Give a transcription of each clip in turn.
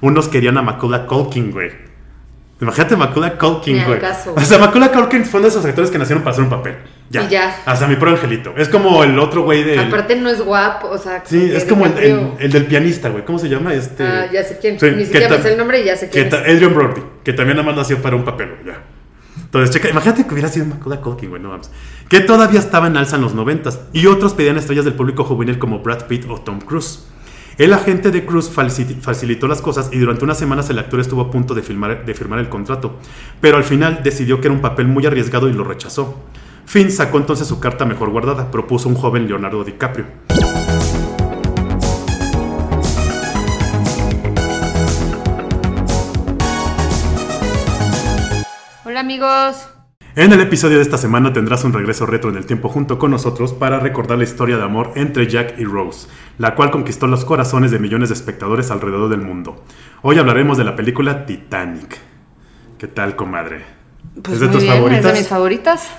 unos querían a Macaulay Culkin, güey. Imagínate Macaulay Ni Culkin, al güey. caso. O sea, Macaulay Culkin fue uno de esos actores que nacieron para hacer un papel. Ya. Y ya. Hasta mi pro angelito. Es como el otro güey de. Aparte no es guapo, o sea... Sí, que es como el, el- DiCaprio- el del pianista, güey. ¿Cómo se llama? Este. Ah, ya sé quién. Sí, Ni que siquiera ta- me sé el nombre y ya sé que quién ta- es. Adrian Brody, que también nada más nació para un papel, güey, ya. Entonces, checa, imagínate que hubiera sido Macaulay Culkin, güey, no vamos. Que todavía estaba en alza en los noventas. Y otros pedían estrellas del público juvenil como Brad Pitt o Tom Cruise. El agente de Cruz faci- facilitó las cosas y durante unas semanas el actor estuvo a punto de firmar el contrato, pero al final decidió que era un papel muy arriesgado y lo rechazó. Finn sacó entonces su carta mejor guardada, propuso un joven Leonardo DiCaprio. Hola amigos. En el episodio de esta semana tendrás un regreso retro en el tiempo junto con nosotros para recordar la historia de amor entre Jack y Rose, la cual conquistó los corazones de millones de espectadores alrededor del mundo. Hoy hablaremos de la película Titanic. ¿Qué tal, comadre? Pues ¿Es de muy tus bien, favoritas? Es de mis favoritas.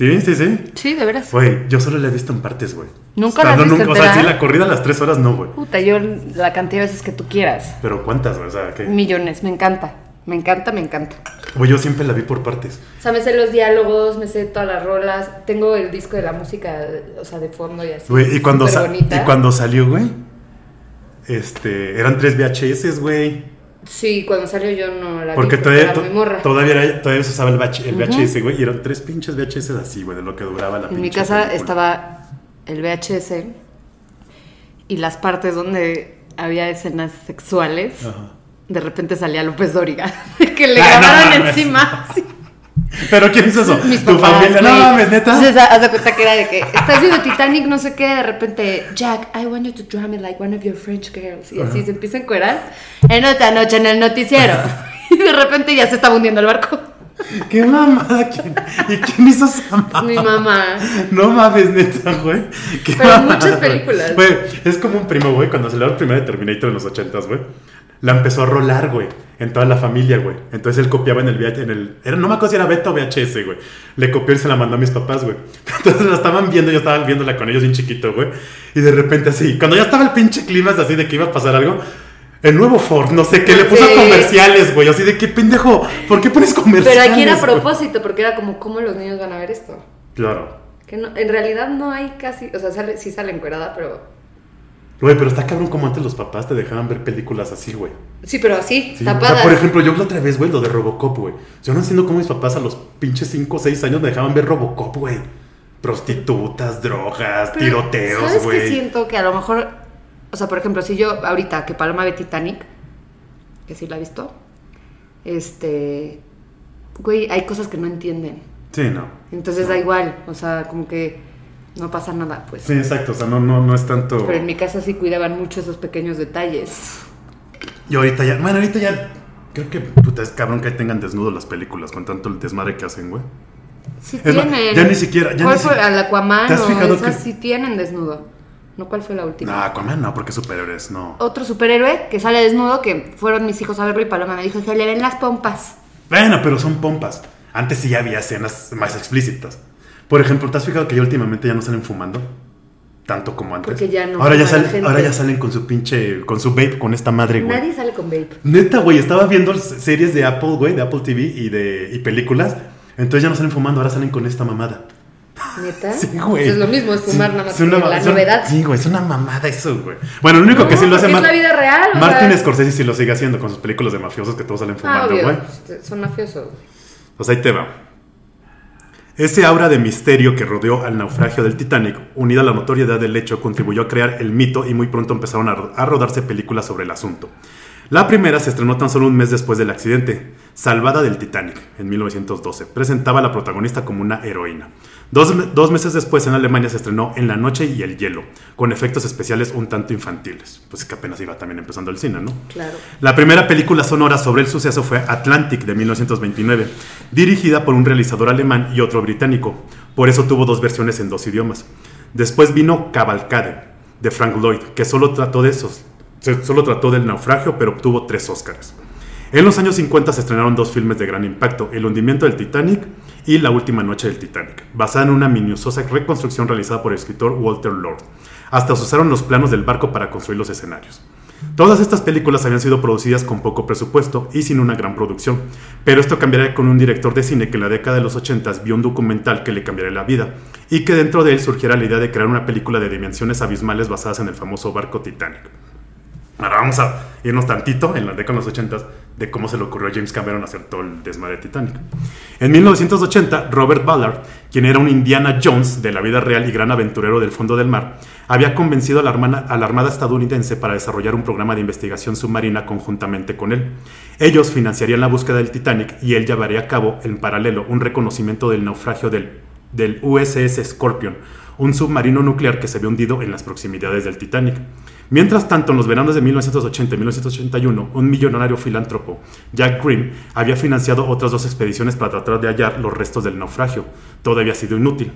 Sí, sí, sí. Sí, de veras. Güey, yo solo la he visto en partes, güey. ¿Nunca la has Estando visto O sea, sí, la corrida a las tres horas no, güey. Puta, yo la cantidad de veces que tú quieras. Pero ¿cuántas, güey? O sea, que... Millones, me encanta. Me encanta, me encanta. Güey, yo siempre la vi por partes. O sea, me sé los diálogos, me sé todas las rolas. Tengo el disco de la música, o sea, de fondo y así. Güey, y cuando, y cuando salió, güey, este, eran tres VHS, güey. Sí, cuando salió yo no la Porque vi todavía, era to- muy morra. todavía, era- todavía se usaba el, VH el VHS, güey, y eran tres pinches VHS así, güey, de lo que duraba la En mi casa película. estaba el VHS y las partes donde había escenas sexuales. Ajá. De repente salía López Dóriga, que le no grabaron encima. sí. ¿Pero quién hizo eso? Mis ¿Tu papás, familia? No mames, neta. Entonces, haz de cuenta que era de que estás viendo Titanic, no sé qué, de repente, Jack, I want you to draw me like one of your French girls. Y así se empieza a encuerar. En otra noche en el noticiero. y de repente ya se estaba hundiendo el barco. ¿Qué mamada? ¿Quién- ¿Y quién hizo esa mamada? Mi mamá. No mames, neta, güey. Pero mamada, muchas películas. Güey, es como un primo, güey, cuando salió la primera de Terminator en los ochentas, güey. La empezó a rolar, güey, en toda la familia, güey. Entonces él copiaba en el VH, en el... Era, no me acuerdo si era beta o VHS, güey. Le copió y se la mandó a mis papás, güey. Entonces la estaban viendo, yo estaba viéndola con ellos bien chiquito, güey. Y de repente así, cuando ya estaba el pinche clima así de que iba a pasar algo... El nuevo Ford, no sé qué, le puso Sí. comerciales, güey. Así de qué pendejo, ¿por qué pones comerciales? Pero aquí era a güey? propósito, porque era como, ¿cómo los niños van a ver esto? Claro. Que no, en realidad no hay casi, o sea, sale, sí sale encuerada, pero... Güey, pero está cabrón como antes los papás te dejaban ver películas así, güey. Sí, pero así, Sí, o sea, tapadas. por ejemplo, yo la otra vez, güey, lo de Robocop, güey. Yo no entiendo cómo mis papás a los pinches 5 o 6 años me dejaban ver Robocop, güey. Prostitutas, drogas, Pero, tiroteos, ¿Sabes qué güey. siento? Que a lo mejor, o sea, por ejemplo, si yo ahorita que Paloma ve Titanic, que sí la ha visto, este, güey, hay cosas que no entienden. Sí, no. Entonces da igual, o sea, como que no pasa nada, pues. Sí, exacto. O sea, no, no, no es tanto. Pero en mi casa sí cuidaban mucho esos pequeños detalles. Y ahorita ya. Bueno, ahorita ya. Creo que puta es cabrón que tengan desnudo las películas con tanto el desmadre que hacen, güey. Sí Es más, tienen. ya ni siquiera- ya ¿Cuál ni fue? si- Al Aquaman ¿Te has o fijado esas que- sí tienen desnudo. ¿No cuál fue la última? No, Aquaman no, porque superhéroes, no. Otro superhéroe que sale desnudo, que fueron mis hijos a verlo y Paloma me dijo, se le ven las pompas. Bueno, pero son pompas. Antes sí había escenas más explícitas. Por ejemplo, ¿te has fijado que ya últimamente ya no salen fumando? Tanto como antes. Porque ya no ahora ya, salen, ahora ya salen con su pinche. con su vape, con esta madre, güey. Nadie sale con vape. Neta, güey, estaba viendo series de Apple, güey, de Apple TV y de y películas. Entonces ya no salen fumando, ahora salen con esta mamada. ¿Neta? Sí, güey. Pues es lo mismo, es fumar Sí, nada más es una que la es novedad. Sí, güey, es una mamada eso, güey. Bueno, lo único que No, sí lo hace es la vida real, Martin sea. Scorsese sí lo sigue haciendo con sus películas de mafiosos que todos salen Ah, fumando, obvio, güey. son mafiosos. Pues ahí te va. Ese aura de misterio que rodeó al naufragio del Titanic, unida a la notoriedad del hecho, contribuyó a crear el mito y muy pronto empezaron a, a rodarse películas sobre el asunto. La primera se estrenó tan solo un mes después del accidente, Salvada del Titanic, en 1912. Presentaba a la protagonista como una heroína. Dos, dos meses después en Alemania se estrenó En la noche y el hielo, con efectos especiales un tanto infantiles. Pues es que apenas iba también empezando el cine, ¿no? Claro. La primera película sonora sobre el suceso fue Atlantic de 1929, dirigida por un realizador alemán y otro británico. Por eso tuvo dos versiones en dos idiomas. Después vino Cavalcade de Frank Lloyd, que solo trató de esos, solo trató del naufragio, pero obtuvo tres Oscars. En los años 50 se estrenaron dos filmes de gran impacto, El hundimiento del Titanic y La última noche del Titanic, basada en una minuciosa reconstrucción realizada por el escritor Walter Lord. Hasta se usaron los planos del barco para construir los escenarios. Todas estas películas habían sido producidas con poco presupuesto y sin una gran producción, pero esto cambiaría con un director de cine que en la década de los 80 vio un documental que le cambiaría la vida y que dentro de él surgiera la idea de crear una película de dimensiones abismales basadas en el famoso barco Titanic. Ahora vamos a irnos tantito en la década de los 80 de cómo se le ocurrió a James Cameron hacer todo el desmadre Titanic. En 1980, Robert Ballard, quien era un Indiana Jones de la vida real y gran aventurero del fondo del mar, había convencido a la, a la Armada estadounidense para desarrollar un programa de investigación submarina conjuntamente con él. Ellos financiarían la búsqueda del Titanic y él llevaría a cabo, en paralelo, un reconocimiento del naufragio del, del USS Scorpion, un submarino nuclear que se había hundido en las proximidades del Titanic. Mientras tanto, en los veranos de 1980 y 1981, un millonario filántropo, Jack Green, había financiado otras dos expediciones para tratar de hallar los restos del naufragio. Todo había sido inútil.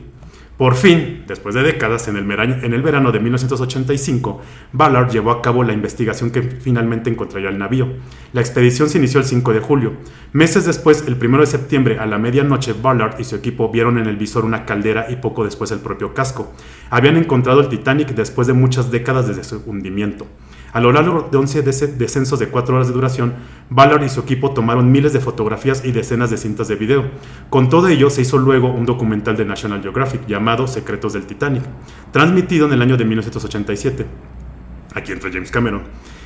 Por fin, después de décadas, en el, verano de 1985, Ballard llevó a cabo la investigación que finalmente encontraría el navío. La expedición se inició el 5 de julio. Meses después, el 1 de septiembre, a la medianoche, Ballard y su equipo vieron en el visor una caldera y poco después el propio casco. Habían encontrado el Titanic después de muchas décadas desde su hundimiento. A lo largo de 11 descensos de 4 horas de duración, Ballard y su equipo tomaron miles de fotografías y decenas de cintas de video. Con todo ello, se hizo luego un documental de National Geographic llamado Secretos del Titanic, transmitido en el año de 1987. Aquí entra James Cameron.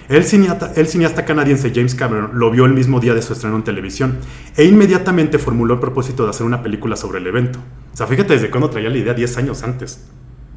El cineasta, canadiense James Cameron lo vio el mismo día de su estreno en televisión e inmediatamente formuló el propósito de hacer una película sobre el evento. O sea, fíjate desde cuándo traía la idea 10 años antes.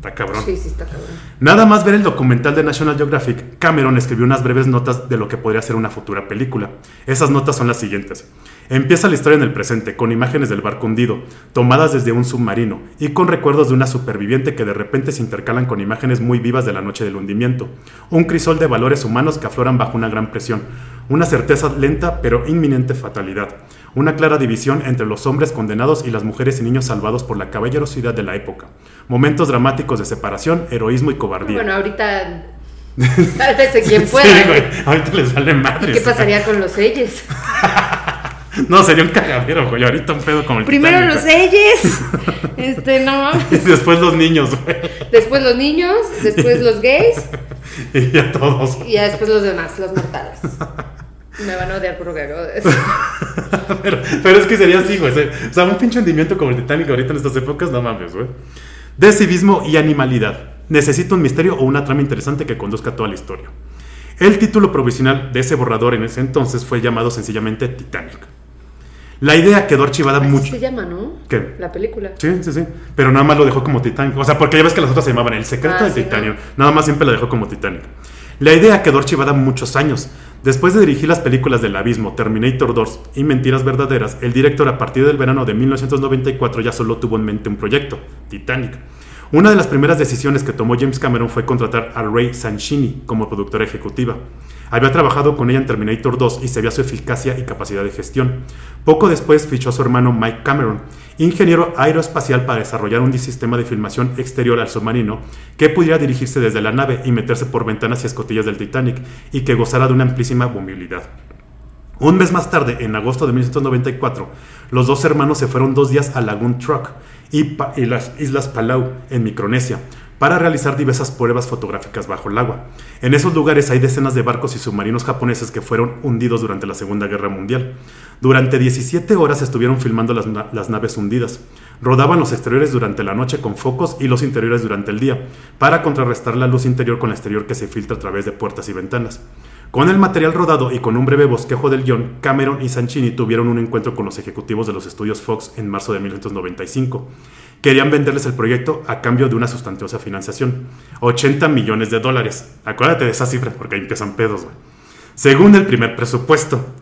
Está cabrón. Sí, sí, está cabrón. Nada más ver el documental de National Geographic, Cameron escribió unas breves notas de lo que podría ser una futura película. Esas notas son las siguientes. Empieza la historia en el presente, con imágenes del barco hundido, tomadas desde un submarino, y con recuerdos de una superviviente que de repente se intercalan con imágenes muy vivas de la noche del hundimiento. Un crisol de valores humanos que afloran bajo una gran presión. Una certeza lenta pero inminente fatalidad. Una clara división entre los hombres condenados y las mujeres y niños salvados por la caballerosidad de la época. Momentos dramáticos de separación, heroísmo y cobardía. Bueno, ahorita vez quien pueda. Sí, güey. Ahorita les vale madre. ¿Qué pasaría con los selles? no, sería un cagadero, güey. Ahorita un pedo como el Primero Titanic, los selles. Este, no. Después los niños, güey. Después los niños, después los gays Y ya todos. y ya después los demás, los mortales. Me van a odiar por lo que acabo de decir. pero, pero es que sería así, güey. O sea, un pinche hundimiento como el Titanic ahorita en estas épocas, no mames, güey. De civismo y animalidad. Necesito un misterio o una trama interesante que conduzca toda la historia. El título provisional de ese borrador en ese entonces fue llamado sencillamente Titanic. La idea quedó archivada Así mucho. se llama, ¿no? ¿Qué? La película. Sí, sí, sí. Pero nada más lo dejó como Titanic. O sea, porque ya ves que las otras se llamaban El secreto Ah, de sí, Titanic. Nada más siempre la dejó como Titanic. La idea quedó archivada muchos años. Después de dirigir las películas del Abismo, Terminator 2 y Mentiras Verdaderas, el director a partir del verano de 1994 ya solo tuvo en mente un proyecto, Titanic. Una de las primeras decisiones que tomó James Cameron fue contratar a Ray Sanchini como productora ejecutiva. Había trabajado con ella en Terminator 2 y se veía su eficacia y capacidad de gestión. Poco después fichó a su hermano Mike Cameron, ingeniero aeroespacial para desarrollar un sistema de filmación exterior al submarino que pudiera dirigirse desde la nave y meterse por ventanas y escotillas del Titanic y que gozara de una amplísima movilidad. Un mes más tarde, en agosto de 1994, los dos hermanos se fueron dos días a Lagoon Truck y las Islas Palau, en Micronesia, para realizar diversas pruebas fotográficas bajo el agua. En esos lugares hay decenas de barcos y submarinos japoneses que fueron hundidos durante la Segunda Guerra Mundial. Durante 17 horas estuvieron filmando las, las naves hundidas. Rodaban los exteriores durante la noche con focos y los interiores durante el día, para contrarrestar la luz interior con la exterior que se filtra a través de puertas y ventanas. Con el material rodado y con un breve bosquejo del guion, Cameron y Sanchini tuvieron un encuentro con los ejecutivos de los estudios Fox en marzo de 1995. Querían venderles el proyecto a cambio de una sustanciosa financiación, 80 millones de dólares. Acuérdate de esa cifra porque ahí empiezan pedos, güey. Según el primer presupuesto,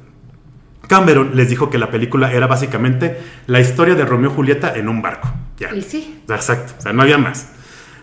Cameron les dijo que la película era básicamente la historia de Romeo y Julieta en un barco. Ya. Y sí. Exacto, o sea, no había más.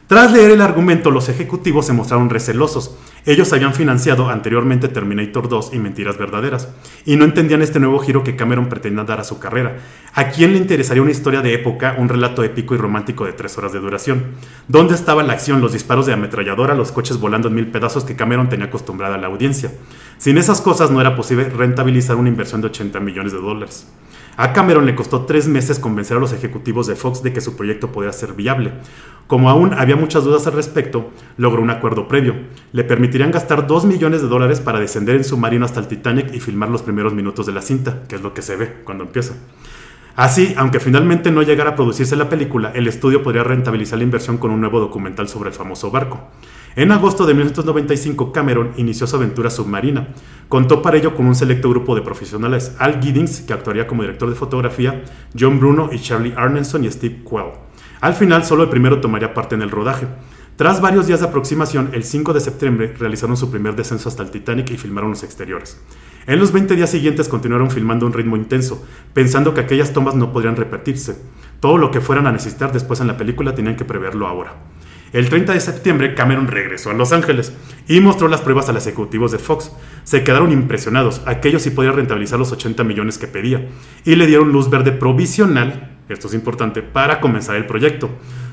Tras leer el argumento, los ejecutivos se mostraron recelosos. Ellos habían financiado anteriormente Terminator 2 y Mentiras Verdaderas, y no entendían este nuevo giro que Cameron pretendía dar a su carrera. ¿A quién le interesaría una historia de época, un relato épico y romántico de tres horas de duración? ¿Dónde estaba la acción, los disparos de ametralladora, los coches volando en mil pedazos que Cameron tenía acostumbrada a la audiencia? Sin esas cosas no era posible rentabilizar una inversión de 80 millones de dólares. A Cameron le costó tres meses convencer a los ejecutivos de Fox de que su proyecto podía ser viable. Como aún había muchas dudas al respecto, logró un acuerdo previo. Le permitirían gastar 2 millones de dólares para descender en submarino hasta el Titanic y filmar los primeros minutos de la cinta, que es lo que se ve cuando empieza. Así, aunque finalmente no llegara a producirse la película, el estudio podría rentabilizar la inversión con un nuevo documental sobre el famoso barco. En agosto de 1995, Cameron inició su aventura submarina. Contó para ello con un selecto grupo de profesionales, Al Giddings, que actuaría como director de fotografía, John Bruno y Charlie Arneson y Steve Quell. Al final, solo el primero tomaría parte en el rodaje. Tras varios días de aproximación, el 5 de septiembre realizaron su primer descenso hasta el Titanic y filmaron los exteriores. En los 20 días siguientes continuaron filmando a un ritmo intenso, pensando que aquellas tomas no podrían repetirse. Todo lo que fueran a necesitar después en la película tenían que preverlo ahora. El 30 de septiembre, Cameron regresó a Los Ángeles y mostró las pruebas a los ejecutivos de Fox. Se quedaron impresionados, aquellos sí podían rentabilizar los 80 millones que pedía, y le dieron luz verde provisional, esto es importante, para comenzar el proyecto.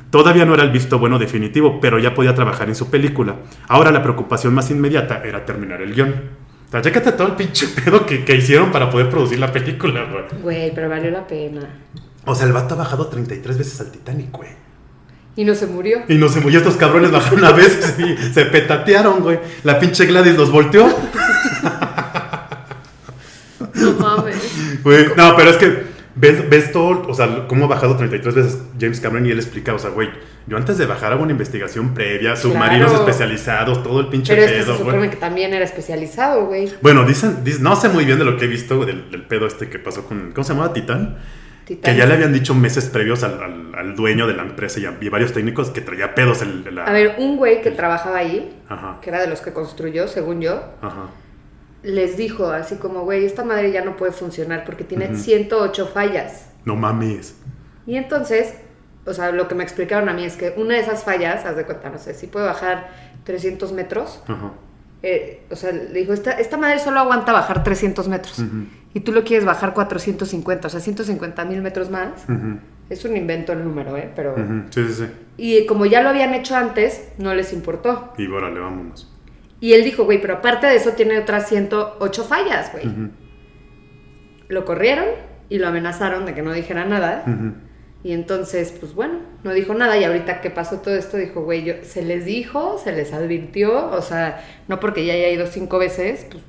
Todavía no era el visto bueno definitivo, pero ya podía trabajar en su película. Ahora la preocupación más inmediata era terminar el guion. O sea, chécate todo el pinche pedo que, que hicieron para poder producir la película, güey. Güey, pero valió la pena. O sea, el vato ha bajado 33 veces al Titanic, güey. Y no se murió. Y no se murió, estos cabrones bajaron una vez y se petatearon, güey. La pinche Gladys los volteó. No mames. Güey, no, pero es que ves, ves todo, o sea, cómo ha bajado 33 veces James Cameron y él explica, o sea, güey, yo antes de bajar hago una investigación previa, submarinos Claro. especializados, todo el pinche Pero este se pedo, supone güey. que también era especializado, güey. Bueno, dicen, dicen- no sé muy bien de lo que he visto güey, del, del pedo este que pasó con, ¿cómo se llamaba? Titán. Que ya le habían dicho meses previos al, al- al dueño de la empresa y a, y varios técnicos que traía pedos el, la- A ver, un güey que trabajaba ahí, Ajá, que era de los que construyó, según yo, ajá. les dijo así como, güey, esta madre ya no puede funcionar porque tiene Ujú. 108 fallas. No mames. Y entonces, o sea, lo que me explicaron a mí es que una de esas fallas, haz de cuenta, no sé, si puede bajar 300 metros, Ajá. eh, o sea, le dijo, esta, esta madre solo aguanta bajar 300 metros. Ujú. Y tú lo quieres bajar 450, o sea, 150 mil metros más. Es un invento el número, ¿eh? Pero... Sí, sí, sí. Y como ya lo habían hecho antes, no les importó. Y órale, vámonos. Y él dijo, güey, pero aparte de eso tiene otras 108 fallas, güey. Lo corrieron y lo amenazaron de que no dijera nada. Y entonces, pues bueno, no dijo nada. Y ahorita que pasó todo esto, dijo, güey, yo, se les dijo, se les advirtió. O sea, no porque ya haya ido cinco veces, pues,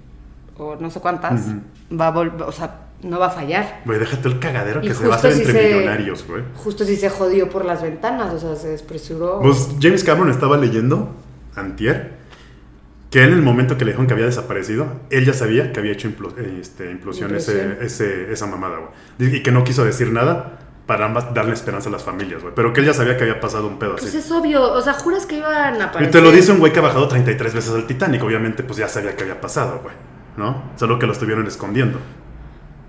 o no sé cuántas, Ujú. va a volver, o sea, no va a fallar. Güey, déjate el cagadero Y que se va a hacer justo entre se- millonarios, güey. Justo si se jodió por las ventanas, o sea, se despresuró. Pues James Cameron estaba leyendo, antier, que en el momento que le dijeron que había desaparecido, él ya sabía que había hecho implo- eh, este, implosión, ese- Implosión. ese- esa mamada, güey. Y que no quiso decir nada para ambas darle esperanza a las familias, güey. Pero que él ya sabía que había pasado un pedo Pues así. es obvio, o sea, juras que iban a Y aparecer. te lo dice un güey que ha bajado 33 veces al Titanic. Obviamente, pues ya sabía que había pasado, güey. ¿No? Solo que lo estuvieron escondiendo.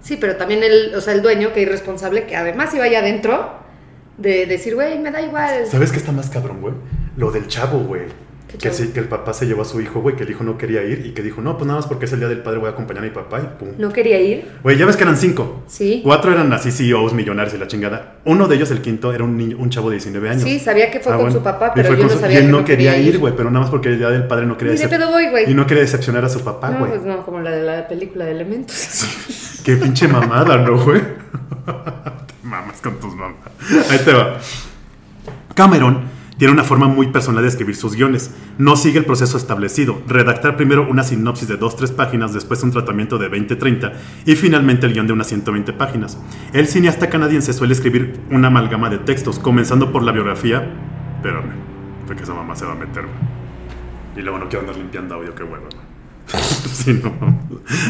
Sí, pero también el, o sea, el dueño, que irresponsable, que además iba allá adentro, de decir, güey, me da igual. ¿Sabes qué está más cabrón, güey? Lo del chavo, güey. ¿Qué Que sí, que el papá se llevó a su hijo, güey, que el hijo no quería ir y que dijo, no, pues nada más porque es el día del padre voy a acompañar a mi papá y pum. No quería ir. Güey, ya ves que eran cinco. Sí. Cuatro eran así CEOs millonarios y la chingada. Uno de ellos, el quinto, era un niño, un chavo de 19 años. Sí, sabía que fue Ah, con bueno. su papá, pero yo no su- sabía y él que no quería ir, güey, pero nada más porque el día del padre no quería decep- voy. Y no quería decepcionar a su papá, no, güey. pues no, como la de la película de Elementos. Qué pinche mamada, ¿no, güey? te mamas con tus mamás. Ahí te va. Cameron tiene una forma muy personal de escribir sus guiones. No sigue el proceso establecido. Redactar primero una sinopsis de 2-3 páginas, después un tratamiento de 20-30 y finalmente el guion de unas 120 páginas. El cineasta canadiense suele escribir una amalgama de textos, comenzando por la biografía. Espérame, porque esa mamá se va a meter. Y luego no quiero andar limpiando audio, qué huevo. Sí, no.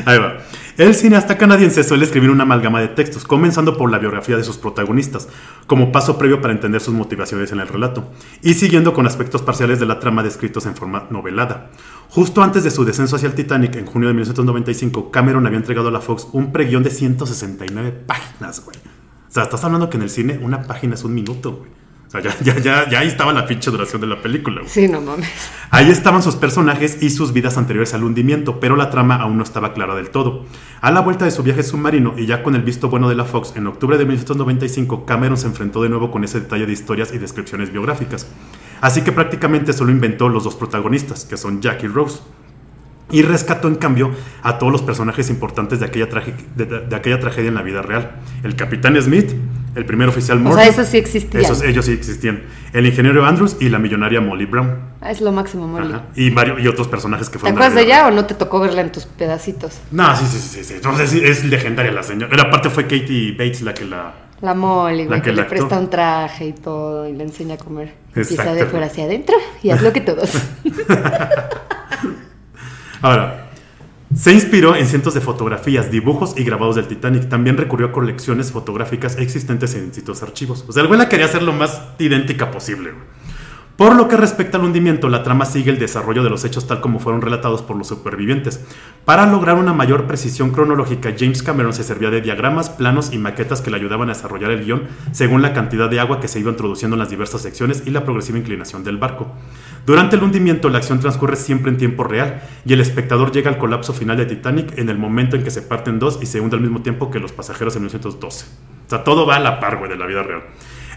Ahí va. El cineasta canadiense suele escribir una amalgama de textos, comenzando por la biografía de sus protagonistas, como paso previo para entender sus motivaciones en el relato, y siguiendo con aspectos parciales de la trama descritos en forma novelada. Justo antes de su descenso hacia el Titanic, en junio de 1995, Cameron había entregado a la Fox un preguión de 169 páginas, güey. O sea, estás hablando que en el cine una página es un minuto, güey. O sea, ya, ya, ya, ya ahí estaba la pinche duración de la película, güey. Sí, no mames. Ahí estaban sus personajes y sus vidas anteriores al hundimiento, pero la trama aún no estaba clara del todo. A la vuelta de su viaje submarino y ya con el visto bueno de la Fox, en octubre de 1995, Cameron se enfrentó de nuevo con ese detalle de historias y descripciones biográficas. Así que prácticamente solo inventó los dos protagonistas, que son Jack y Rose. y rescató en cambio a todos los personajes importantes de aquella, trage- de, de- de aquella tragedia en la vida real. El capitán Smith, el primer oficial O Murdoch, sea, esos sí existían. esos- ellos sí existían, el ingeniero Andrews y la millonaria Molly Brown. Ah, es lo máximo, Molly. Ajá. Y, varios, y otros personajes que ¿Te fueron... acuerdas de ella o no te tocó verla en tus pedacitos? no, sí, sí, sí, sí. Entonces sí, es legendaria la señora. Aparte fue Katie Bates la que la. La Molly, La que que, le presta un traje y todo y le enseña a comer. Empieza de Exacto. fuera hacia adentro y haz lo que todos. Ahora, se inspiró en cientos de fotografías, dibujos y grabados del Titanic. También recurrió a colecciones fotográficas existentes en distintos archivos. O sea, el quería hacer lo más idéntica posible. Por lo que respecta al hundimiento, la trama sigue el desarrollo de los hechos tal como fueron relatados por los supervivientes. Para lograr una mayor precisión cronológica, James Cameron se servía de diagramas, planos y maquetas que le ayudaban a desarrollar el guion según la cantidad de agua que se iba introduciendo en las diversas secciones y la progresiva inclinación del barco. Durante el hundimiento, la acción transcurre siempre en tiempo real y el espectador llega al colapso final de Titanic en el momento en que se parte en dos y se hunde al mismo tiempo que los pasajeros en 1912. O sea, todo va a la par, güey, de la vida real.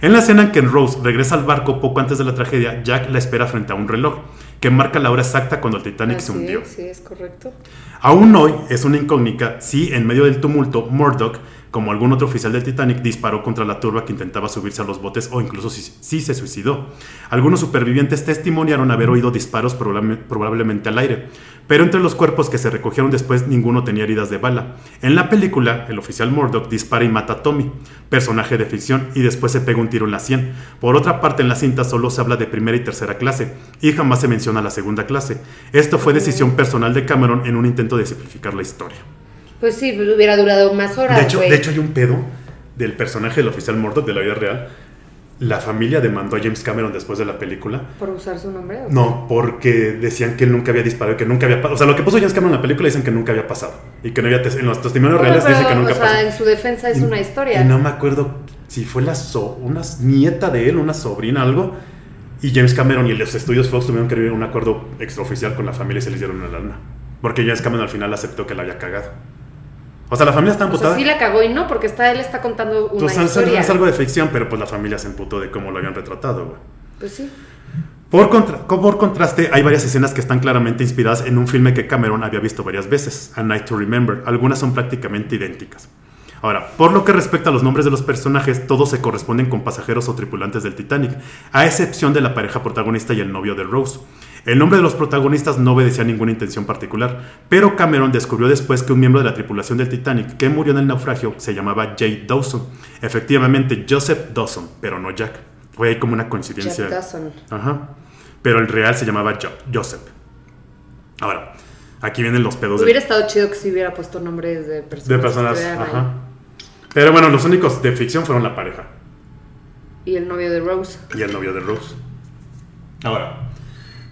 En la escena en que Rose regresa al barco poco antes de la tragedia, Jack la espera frente a un reloj que marca la hora exacta cuando el Titanic se Así hundió. es, sí, es correcto. Aún hoy es una incógnita si en medio del tumulto Murdoch, como algún otro oficial del Titanic, disparó contra la turba que intentaba subirse a los botes o incluso si, si se suicidó. Algunos supervivientes testimoniaron haber oído disparos probable- probablemente al aire, pero entre los cuerpos que se recogieron después ninguno tenía heridas de bala. En la película, el oficial Murdoch dispara y mata a Tommy, personaje de ficción, y después se pega un tiro en la sien. Por otra parte, en la cinta solo se habla de primera y tercera clase, y jamás se menciona la segunda clase. Esto fue decisión personal de Cameron en un intento de simplificar la historia. Pues sí, pues hubiera durado más horas, De hecho, de hecho, hay un pedo del personaje del oficial Murdoch de la vida real. La familia demandó a James Cameron después de la película. ¿Por usar su nombre? No, porque decían que él nunca había disparado, que nunca había pasado. O sea, lo que puso James Cameron en la película dicen que nunca había pasado. Y que no había. En los testimonios Bueno, reales pero, dicen que nunca o sea, pasó. en su defensa es Y- una historia. Y no me acuerdo si fue la so- una nieta de él, una sobrina, algo. Y James Cameron y los estudios Fox tuvieron que ir a un acuerdo extraoficial con la familia y se les dieron una lana. Porque James Cameron al final aceptó que la había cagado. O sea, la familia está O sea, amputada. sí la cagó y no, porque está, él está contando una Pues, es- historia. es algo de ficción, pero pues la familia se emputó de cómo lo habían retratado, güey. Pues sí. Por, contra- co- por contraste, hay varias escenas que están claramente inspiradas en un filme que Cameron había visto varias veces, A Night to Remember. Algunas son prácticamente idénticas. Ahora, por lo que respecta a los nombres de los personajes, todos se corresponden con pasajeros o tripulantes del Titanic, a excepción de la pareja protagonista y el novio de Rose. El nombre de los protagonistas no obedecía a ninguna intención particular, pero Cameron descubrió después que un miembro de la tripulación del Titanic que murió en el naufragio se llamaba Jay Dawson. Efectivamente, Joseph Dawson, pero no Jack. Fue ahí como una coincidencia. Jack Dawson. Ajá. Pero el real se llamaba Jo- Joseph. Ahora, aquí vienen los pedos Hubiera estado chido que si hubiera puesto nombres de personas. de personas. ahí. Ajá. Pero bueno, los únicos de ficción fueron la pareja Y el novio de Rose. y el novio de Rose. Ahora,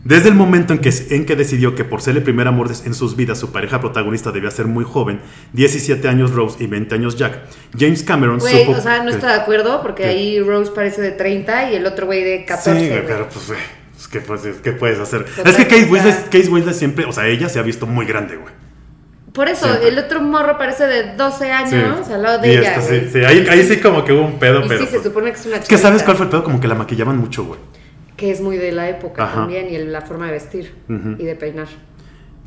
desde el momento en que, en que decidió que por ser el primer amor en sus vidas, su pareja protagonista debía ser muy joven, 17 años Rose y 20 años Jack, James Cameron Güey, supo... o sea, no estoy de acuerdo porque ¿Qué? ahí Rose parece de 30 y el otro güey de 14. Sí, güey, pero pues, güey, pues, ¿qué, puedes, qué puedes hacer? Total, es que Kate Winslet, Kate Winslet siempre, o sea, ella se ha visto muy grande, güey. Por eso, Siempre. el otro morro parece de 12 años Sí. al lado de Y ella. esta sí, sí, ahí, ahí sí como que hubo un pedo, Y pero... sí, se pues, supone que es una es que ¿sabes cuál fue el pedo? Como que la maquillaban mucho, güey. Que es muy de la época Ajá. también y el- la forma de vestir y de peinar.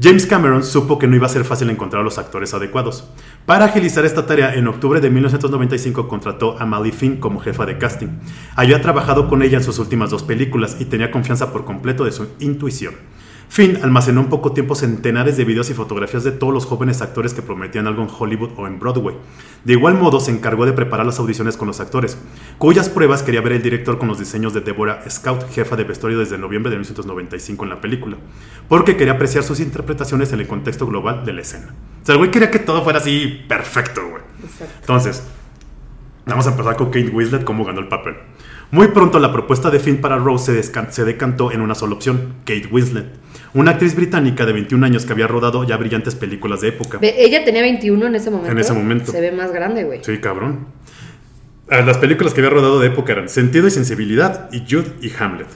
James Cameron supo que no iba a ser fácil encontrar a los actores adecuados. Para agilizar esta tarea, en octubre de 1995 contrató a Mally Finn como jefa de casting. Había trabajado con ella en sus últimas dos películas y tenía confianza por completo de su intuición. Finn almacenó en poco tiempo centenares de videos y fotografías de todos los jóvenes actores que prometían algo en Hollywood o en Broadway. De igual modo, se encargó de preparar las audiciones con los actores, cuyas pruebas quería ver el director con los diseños de Deborah Scout, jefa de vestuario desde noviembre de 1995 en la película, porque quería apreciar sus interpretaciones en el contexto global de la escena. O sea, el güey quería que todo fuera así perfecto, güey. Exacto. Entonces, vamos a empezar con Kate Winslet, cómo ganó el papel. Muy pronto la propuesta de Finn para Rose se, se decantó en una sola opción, Kate Winslet, una actriz británica de 21 años que había rodado ya brillantes películas de época. Ella tenía 21 en ese momento. En ese momento. Se ve más grande, güey. Sí, cabrón. Ah, Las películas que había rodado de época eran Sentido y Sensibilidad y Jude y Hamlet.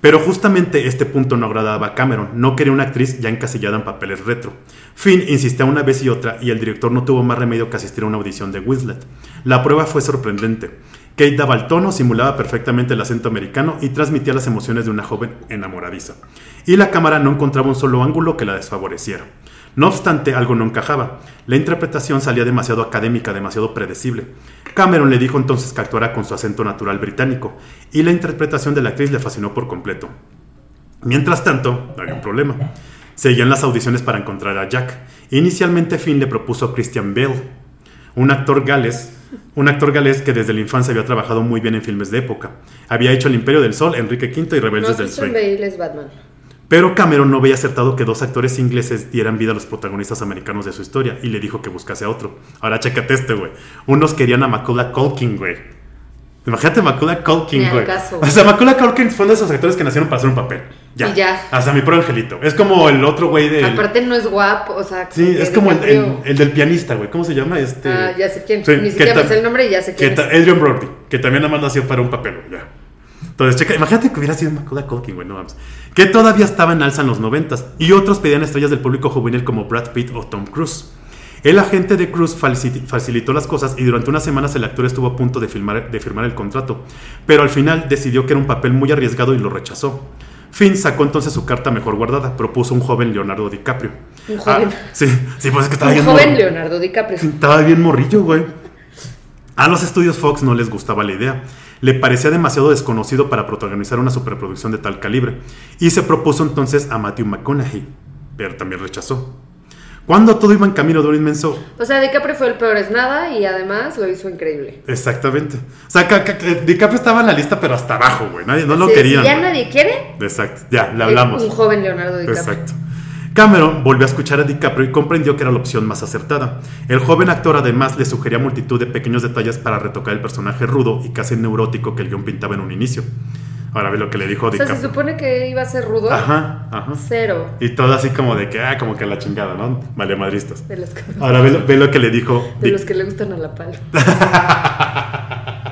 Pero justamente este punto no agradaba a Cameron, no quería una actriz ya encasillada en papeles retro. Finn insistía una vez y otra y el director no tuvo más remedio que asistir a una audición de Winslet. La prueba fue sorprendente. Kate daba el tono, simulaba perfectamente el acento americano y transmitía las emociones de una joven enamoradiza. Y la cámara no encontraba un solo ángulo que la desfavoreciera. No obstante, algo no encajaba. La interpretación salía demasiado académica, demasiado predecible. Cameron le dijo entonces que actuara con su acento natural británico, y la interpretación de la actriz le fascinó por completo. Mientras tanto, había un problema. Seguían las audiciones para encontrar a Jack. Inicialmente Finn le propuso a Christian Bale, un actor gales, un actor galés que desde la infancia había trabajado muy bien en filmes de época. Había hecho El Imperio del Sol, Enrique V y Rebeldes No, del es Batman. Pero Cameron no veía acertado que dos actores ingleses dieran vida a los protagonistas americanos de su historia y le dijo que buscase a otro. Ahora chécate este, güey. Unos querían a Macaulay Culkin, güey. Imagínate Macaulay Culkin, güey. O sea, Macaulay Culkin fue uno de esos actores que nacieron para hacer un papel. Ya. Y ya. Hasta mi pro angelito. Es como el otro güey de. Aparte no es guapo, o sea... Sí, que es como el, el- del pianista, güey. ¿Cómo se llama? Este. Ah, ya sé quién. Sí, Ni que siquiera me sé el nombre y ya sé que quién es. Adrian Brody, que también nada más nació para un papel, güey, ya. Entonces, checa, imagínate que hubiera sido Macaulay Culkin, güey, no vamos. Que todavía estaba en alza en los noventas. Y otros pedían estrellas del público juvenil como Brad Pitt o Tom Cruise. El agente de Cruz faci- facilitó las cosas y durante unas semanas el actor estuvo a punto de, filmar- de firmar el contrato, pero al final decidió que era un papel muy arriesgado y lo rechazó. Finn sacó entonces su carta mejor guardada, propuso un joven Leonardo DiCaprio. Un joven. Ah, sí, sí, pues es que estaba Un bien joven morro. Leonardo DiCaprio. Estaba bien morrillo, güey. A los estudios Fox no les gustaba la idea. Le parecía demasiado desconocido para protagonizar una superproducción de tal calibre. Y se propuso entonces a Matthew McConaughey, pero también rechazó. Cuando todo iba en camino de un inmenso... O sea, DiCaprio fue el peor es nada y además lo hizo increíble. Exactamente. O sea, ca- ca- DiCaprio estaba en la lista, pero hasta abajo, güey. Nadie, no lo querían. Si ya nadie quiere, Exacto. Ya, le hablamos. un joven Leonardo DiCaprio. Exacto. Cameron volvió a escuchar a DiCaprio y comprendió que era la opción más acertada. El joven actor además le sugería multitud de pequeños detalles para retocar el personaje rudo y casi neurótico que el guion pintaba en un inicio. Ahora ve lo que le dijo O sea, se DiCaprio. supone que iba a ser rudo. Ajá, ajá. Cero Y todo así como de que, ah, como que la chingada, ¿no? Vale, madristas. de los que, Ahora ve lo, ve lo que le dijo. de Di- los que le gustan a la pala.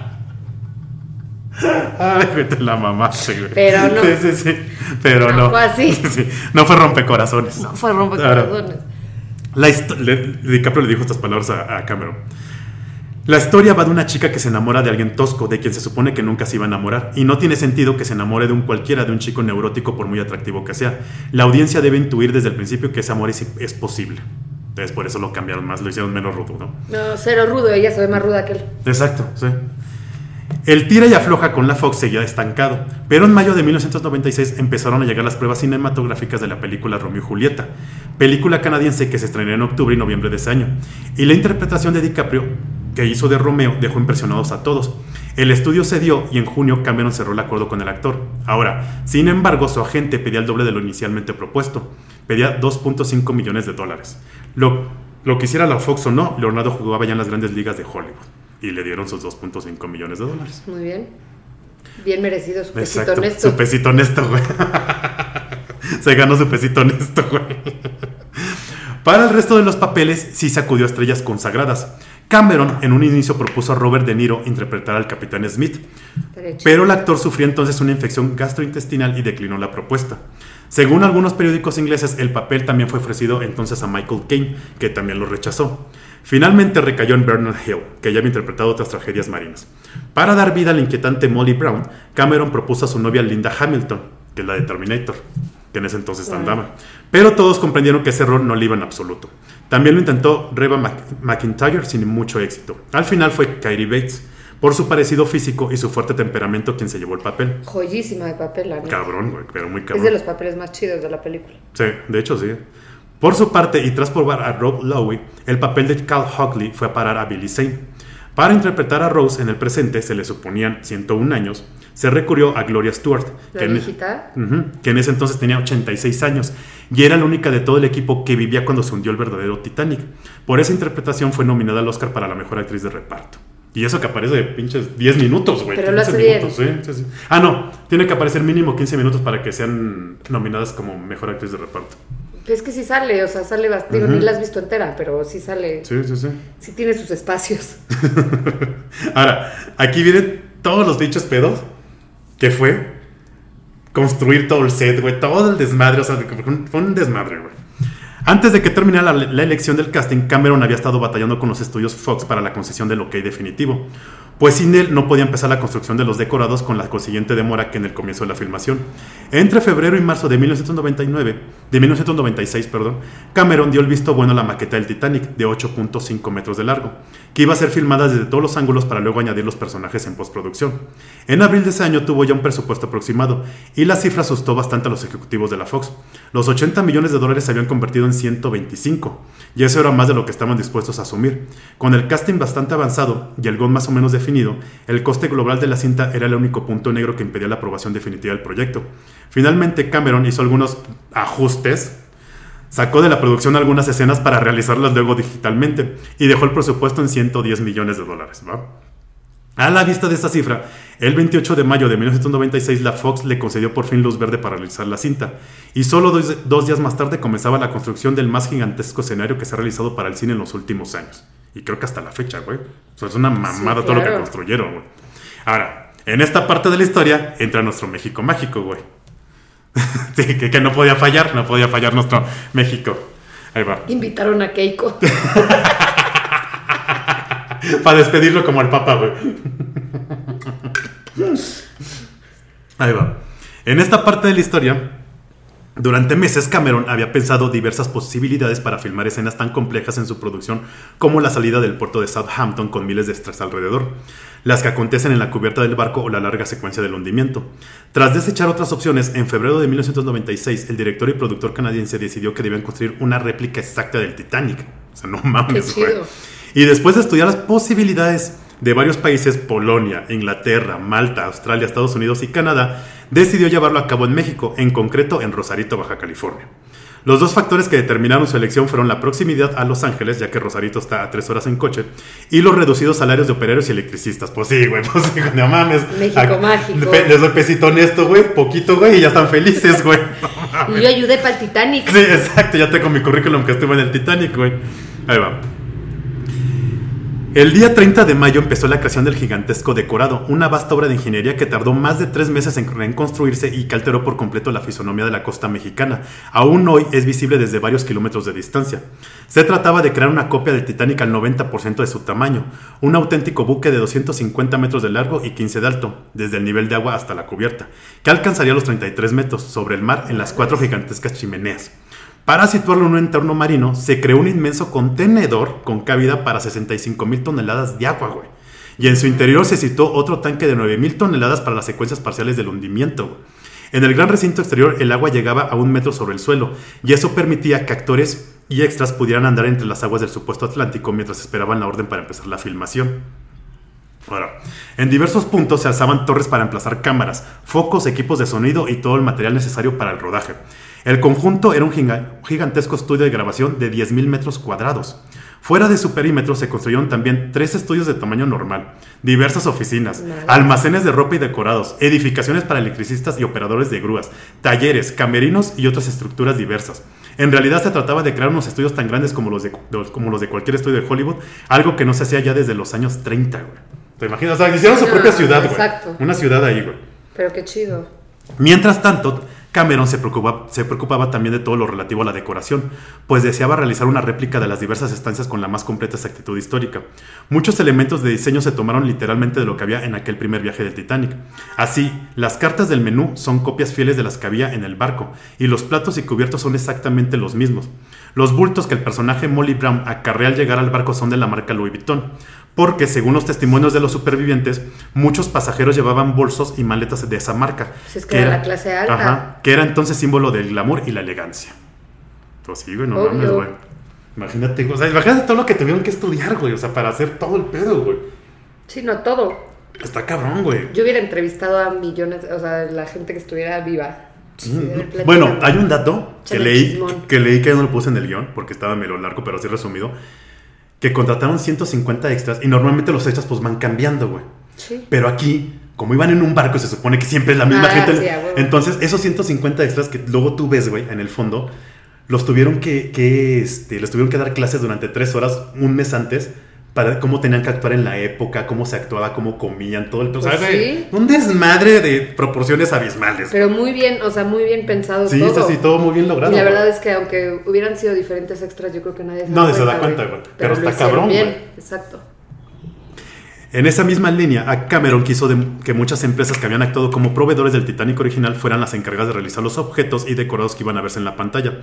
Ay, vete la mamá, güey. Pero no. Sí, sí, sí. Pero no. No fue así. Sí, no fue rompecorazones. No fue Ahora, rompecorazones. La histo- le- DiCaprio le dijo estas palabras a, a Cameron. La historia va de una chica que se enamora de alguien tosco, de quien se supone que nunca se iba a enamorar, y no tiene sentido que se enamore de un cualquiera, de un chico neurótico, por muy atractivo que sea. La audiencia debe intuir desde el principio que ese amor es, es posible. Entonces por eso lo cambiaron más, lo hicieron menos rudo, ¿no? No, cero rudo, ella se ve más ruda que él. Exacto, sí. El tira y afloja con la Fox seguía estancado, pero en mayo de 1996 empezaron a llegar las pruebas cinematográficas de la película Romeo y Julieta, película canadiense que se estrenó en octubre y noviembre de ese año. Y la interpretación de DiCaprio que hizo de Romeo dejó impresionados a todos. El estudio cedió y en junio Cameron cerró el acuerdo con el actor. Ahora, sin embargo, su agente pedía el doble de lo inicialmente propuesto. Pedía 2.5 millones de dólares. Lo, lo que hiciera la Fox o no, Leonardo jugaba ya en las grandes ligas de Hollywood. Y le dieron sus 2.5 millones de dólares. Muy bien. Bien merecido su pesito Exacto. honesto. Su pesito honesto, güey. Se ganó su pesito honesto, güey. Para el resto de los papeles, sí sacudió estrellas consagradas. Cameron en un inicio propuso a Robert De Niro interpretar al Capitán Smith, pero el actor sufrió entonces una infección gastrointestinal y declinó la propuesta. Según algunos periódicos ingleses, el papel también fue ofrecido entonces a Michael Caine, que también lo rechazó. Finalmente recayó en Bernard Hill, que ya había interpretado otras tragedias marinas. Para dar vida a la inquietante Molly Brown, Cameron propuso a su novia Linda Hamilton, que es la de Terminator, que en ese entonces Wow. andaba. Pero todos comprendieron que ese rol no le iba en absoluto. También lo intentó Reba Mc- McIntyre sin mucho éxito. Al final fue Kyrie Bates, por su parecido físico y su fuerte temperamento quien se llevó el papel. Joyísima de papel, la. Cabrón, güey, pero muy Es cabrón. de los papeles más chidos de la película. Sí, de hecho sí. Por su parte, y tras probar a Rob Lowe, el papel de Cal Hockley fue a parar a Billy Zane. Para interpretar a Rose en el presente, se le suponían 101 años, se recurrió a Gloria Stewart, que en. Ujú, que en ese entonces tenía 86 años y era la única de todo el equipo que vivía cuando se hundió el verdadero Titanic. Por esa interpretación fue nominada al Oscar para la mejor actriz de reparto. Y eso que aparece de pinches 10 minutos, güey. Pero lo 15 hace minutos, sí, sí, sí. Ah, no, tiene que aparecer mínimo 15 minutos para que sean nominadas como mejor actriz de reparto. Es que sí sale, o sea, sale bastante. Ujú. ni la has visto entera, pero sí sale. Sí, sí, sí. Sí tiene sus espacios. Ahora, aquí vienen todos los bichos pedos que fue construir todo el set, güey, todo el desmadre, o sea, fue un- desmadre, güey. Antes de que terminara la, la elección del casting, Cameron había estado batallando con los estudios Fox para la concesión del ok definitivo. Pues sin él no podía empezar la construcción de los decorados con la consiguiente demora que en el comienzo de la filmación. Entre febrero y marzo de 1999, de 1996, perdón, Cameron dio el visto bueno a la maqueta del Titanic de 8.5 metros de largo, que iba a ser filmada desde todos los ángulos para luego añadir los personajes en postproducción. En abril de ese año tuvo ya un presupuesto aproximado y la cifra asustó bastante a los ejecutivos de la Fox. Los 80 millones de dólares se habían convertido en 125, y eso era más de lo que estaban dispuestos a asumir. Con el casting bastante avanzado y el más o menos definido, el coste global de la cinta era el único punto negro que impedía la aprobación definitiva del proyecto. Finalmente Cameron hizo algunos ajustes, sacó de la producción algunas escenas para realizarlas luego digitalmente y dejó el presupuesto en 110 millones de dólares. A la vista de esta cifra, el 28 de mayo de 1996 la Fox le concedió por fin luz verde para realizar la cinta, y solo dos, días más tarde comenzaba la construcción del más gigantesco escenario que se ha realizado para el cine en los últimos años. Y creo que hasta la fecha, güey. es una mamada todo lo que construyeron, güey. Ahora, en esta parte de la historia entra nuestro México mágico, güey. sí, que, que no podía fallar, no podía fallar nuestro México. Ahí va. Invitaron a Keiko. Para despedirlo como el Papa, güey. Ahí va. En esta parte de la historia, durante meses Cameron había pensado diversas posibilidades para filmar escenas tan complejas en su producción como la salida del puerto de Southampton con miles de extras alrededor, las que acontecen en la cubierta del barco o la larga secuencia del hundimiento. Tras desechar otras opciones, en febrero de 1996 el director y productor canadiense decidió que debían construir una réplica exacta del Titanic. O sea, no mames, güey. Y después de estudiar las posibilidades de varios países, Polonia, Inglaterra, Malta, Australia, Estados Unidos y Canadá, decidió llevarlo a cabo en México, en concreto en Rosarito, Baja California. Los dos factores que determinaron su elección fueron la proximidad a Los Ángeles, ya que Rosarito está a tres horas en coche, y los reducidos salarios de operarios y electricistas. Pues sí, güey, pues sí, no mames. México mágico. Les doy pesito honesto, güey, poquito, güey, y ya están felices, güey. y yo ayudé para el Titanic. Sí, exacto, ya tengo mi currículum que estuve en el Titanic, güey. Ahí va. El día 30 de mayo empezó la creación del gigantesco decorado, una vasta obra de ingeniería que tardó más de tres meses en construirse y que alteró por completo la fisonomía de la costa mexicana. Aún hoy es visible desde varios kilómetros de distancia. Se trataba de crear una copia del Titanic al 90% de su tamaño, un auténtico buque de 250 metros de largo y 15 de alto, desde el nivel de agua hasta la cubierta, que alcanzaría los 33 metros sobre el mar en las cuatro gigantescas chimeneas. Para situarlo en un entorno marino, se creó un inmenso contenedor con cabida para 65 mil toneladas de agua, güey. Y en su interior se situó otro tanque de 9 mil toneladas para las secuencias parciales del hundimiento. En el gran recinto exterior, el agua llegaba a un metro sobre el suelo, y eso permitía que actores y extras pudieran andar entre las aguas del supuesto Atlántico mientras esperaban la orden para empezar la filmación. Ahora, en diversos puntos se alzaban torres para emplazar cámaras, focos, equipos de sonido y todo el material necesario para el rodaje. El conjunto era un gigantesco estudio de grabación de 10.000 metros cuadrados. Fuera de su perímetro se construyeron también tres estudios de tamaño normal, diversas oficinas, almacenes de ropa y decorados, edificaciones para electricistas y operadores de grúas, talleres, camerinos y otras estructuras diversas. En realidad se trataba de crear unos estudios tan grandes como los de, como los de cualquier estudio de Hollywood, algo que no se hacía ya desde los años 30, güey. ¿Te imaginas? O sea, hicieron su propia ciudad, güey. Una ciudad ahí, güey. Pero qué chido. Mientras tanto, Cameron se preocupaba, también de todo lo relativo a la decoración, pues deseaba realizar una réplica de las diversas estancias con la más completa exactitud histórica. Muchos elementos de diseño se tomaron literalmente de lo que había en aquel primer viaje del Titanic. Así, las cartas del menú son copias fieles de las que había en el barco, y los platos y cubiertos son exactamente los mismos. Los bultos que el personaje Molly Brown acarrea al llegar al barco son de la marca Louis Vuitton, porque según los testimonios de los supervivientes, muchos pasajeros llevaban bolsos y maletas de esa marca. Pues que, era la clase alta. que era entonces símbolo del glamour y la elegancia. Pues sí, güey, no mames, güey. Imagínate, o sea, imagínate todo lo que tuvieron que estudiar, güey, o sea, para hacer todo el pedo, güey. Sí, no todo. Está cabrón, güey. Yo hubiera entrevistado a millones, o sea, la gente que estuviera viva. bueno, hay un dato que leí, que leí que no lo puse en el guion porque estaba medio largo, pero así resumido que contrataron 150 extras y normalmente los extras pues van cambiando, güey. Sí. Pero aquí, como iban en un barco, se supone que siempre es la misma ah, gente. entonces, esos 150 extras que luego tú ves, güey, en el fondo, los tuvieron que, que este, les tuvieron que dar clases durante tres horas, un mes antes, para cómo tenían que actuar en la época, cómo se actuaba, cómo comían, todo el pues sí. Un desmadre de proporciones abismales. Pero muy bien, o sea, muy bien pensado sí, todo. Sí, todo muy bien logrado. Y la verdad es que aunque hubieran sido diferentes extras, yo creo que nadie se da cuenta. No, se da cuenta, güey. Pero, está cabrón, bien, exacto. En esa misma línea, a Cameron quiso que muchas empresas que habían actuado como proveedores del Titanic original fueran las encargadas de realizar los objetos y decorados que iban a verse en la pantalla.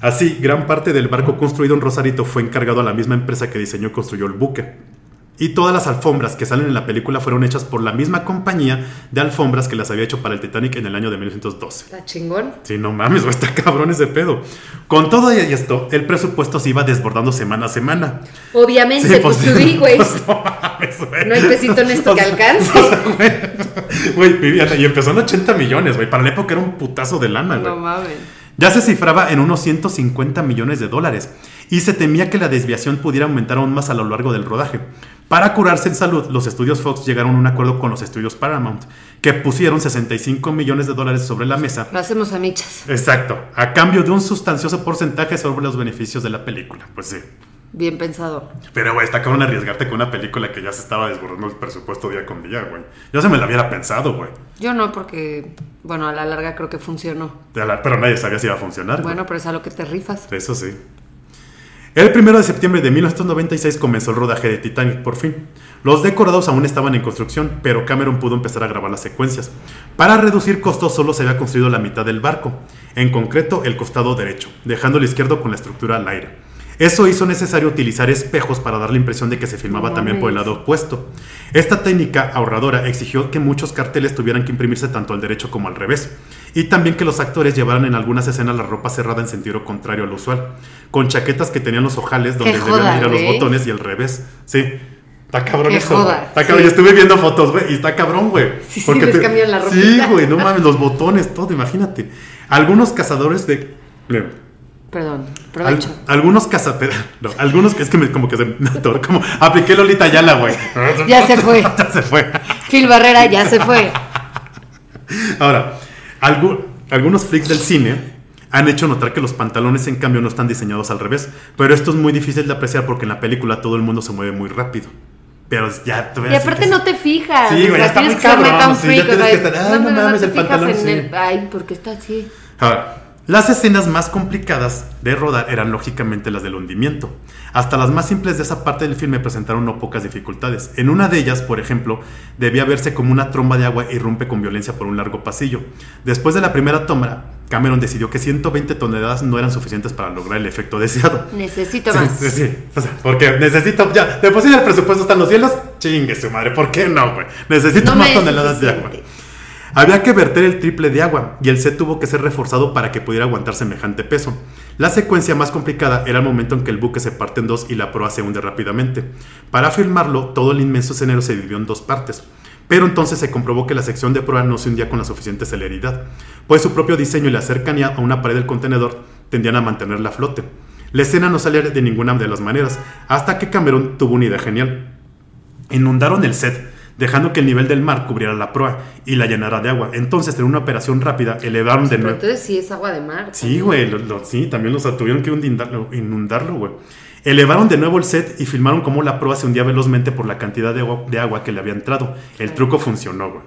Así, gran parte del barco construido en Rosarito fue encargado a la misma empresa que diseñó y construyó el buque. Y todas las alfombras que salen en la película fueron hechas por la misma compañía de alfombras que las había hecho para el Titanic en el año de 1912. Está chingón. Sí, no mames, está cabrón ese pedo. Con todo y esto, el presupuesto se iba desbordando semana a semana. Obviamente, Sí, pues pues, subí, güey. pues, no mames, güey. No hay pesito en esto O que alcance. o sea, Güey, vivían- y empezó en 80 millones, güey. Para la época era un putazo de lana, güey. No mames. Ya se cifraba en unos 150 millones de dólares y se temía que la desviación pudiera aumentar aún más a lo largo del rodaje. Para curarse en salud, los estudios Fox llegaron a un acuerdo con los estudios Paramount, que pusieron 65 millones de dólares sobre la mesa. Lo hacemos a michas. Exacto, a cambio de un sustancioso porcentaje sobre los beneficios de la película. Pues sí. Bien pensado. Pero, güey, está cabrón arriesgarte con una película que ya se estaba desbordando el presupuesto día con día, güey. Yo se me la hubiera pensado, güey. Yo no, porque, bueno, a la larga creo que funcionó. Pero nadie sabía si iba a funcionar. Bueno, pero es a lo que te rifas. Eso sí. El 1 de septiembre de 1996 comenzó el rodaje de Titanic por fin. Los decorados aún estaban en construcción, pero Cameron pudo empezar a grabar las secuencias. Para reducir costos solo se había construido la mitad del barco, en concreto el costado derecho, dejando el izquierdo con la estructura al aire. Eso hizo necesario utilizar espejos para dar la impresión de que se filmaba No también por el lado opuesto. Esta técnica ahorradora exigió que muchos carteles tuvieran que imprimirse tanto al derecho como al revés, y también que los actores llevaran en algunas escenas la ropa cerrada en sentido contrario al usual, con chaquetas que tenían los ojales donde debían ir a los güey. botones y al revés. Sí. Está cabrón Qué eso. joda, Está cabrón. sí. Yo estuve viendo fotos, güey, y está cabrón, güey. Sí, sí, Porque les cambian la Sí, ropita. güey, no mames, los botones, todo, imagínate. Algunos cazadores de. Perdón, Al- provecho. algunos cazape- no, algunos que es que me, como que se me atoró, como apliqué Lolita Yala, güey. Ya se fue. ya se fue. Phil Barrera ya se fue. Ahora, algu- algunos freaks del cine han hecho notar que los pantalones en cambio no están diseñados al revés, pero esto es muy difícil de apreciar porque en la película todo el mundo se mueve muy rápido. Pero ya a Y aparte no te fijas. Sí, güey, está muy cabrón, no no, mames, el pantalón, en sí. el- Ay, porque está así. Ahora, las escenas más complicadas de rodar eran lógicamente las del hundimiento. Hasta las más simples de esa parte del filme presentaron no pocas dificultades. En una de ellas, por ejemplo, debía verse como una tromba de agua irrumpe con violencia por un largo pasillo. Después de la primera toma, Cameron decidió que 120 toneladas no eran suficientes para lograr el efecto deseado. Necesito Sí, más. sí, sí. O sea, porque necesito ya, de por sí el presupuesto está en los cielos, chingue su madre, ¿por qué no, güey? Necesito No más toneladas de agua. Había que verter el triple de agua y el set tuvo que ser reforzado para que pudiera aguantar semejante peso. La secuencia más complicada era el momento en que el buque se parte en dos y la proa se hunde rápidamente. Para filmarlo, todo el inmenso escenario se dividió en dos partes. Pero entonces se comprobó que la sección de proa no se hundía con la suficiente celeridad, pues su propio diseño y la cercanía a una pared del contenedor tendían a mantenerla a flote. La escena no salía de ninguna de las maneras, hasta que Cameron tuvo una idea genial. Inundaron el set, dejando que el nivel del mar cubriera la proa y la llenara de agua. Entonces, en una operación rápida, elevaron de Pero nuevo. entonces sí es agua de mar. Sí, güey, sí, también los tuvieron que inundarlo, inundarlo, güey. Elevaron de nuevo el set y filmaron cómo la proa se hundía velozmente por la cantidad de agua, de agua que le había entrado. El truco funcionó, güey.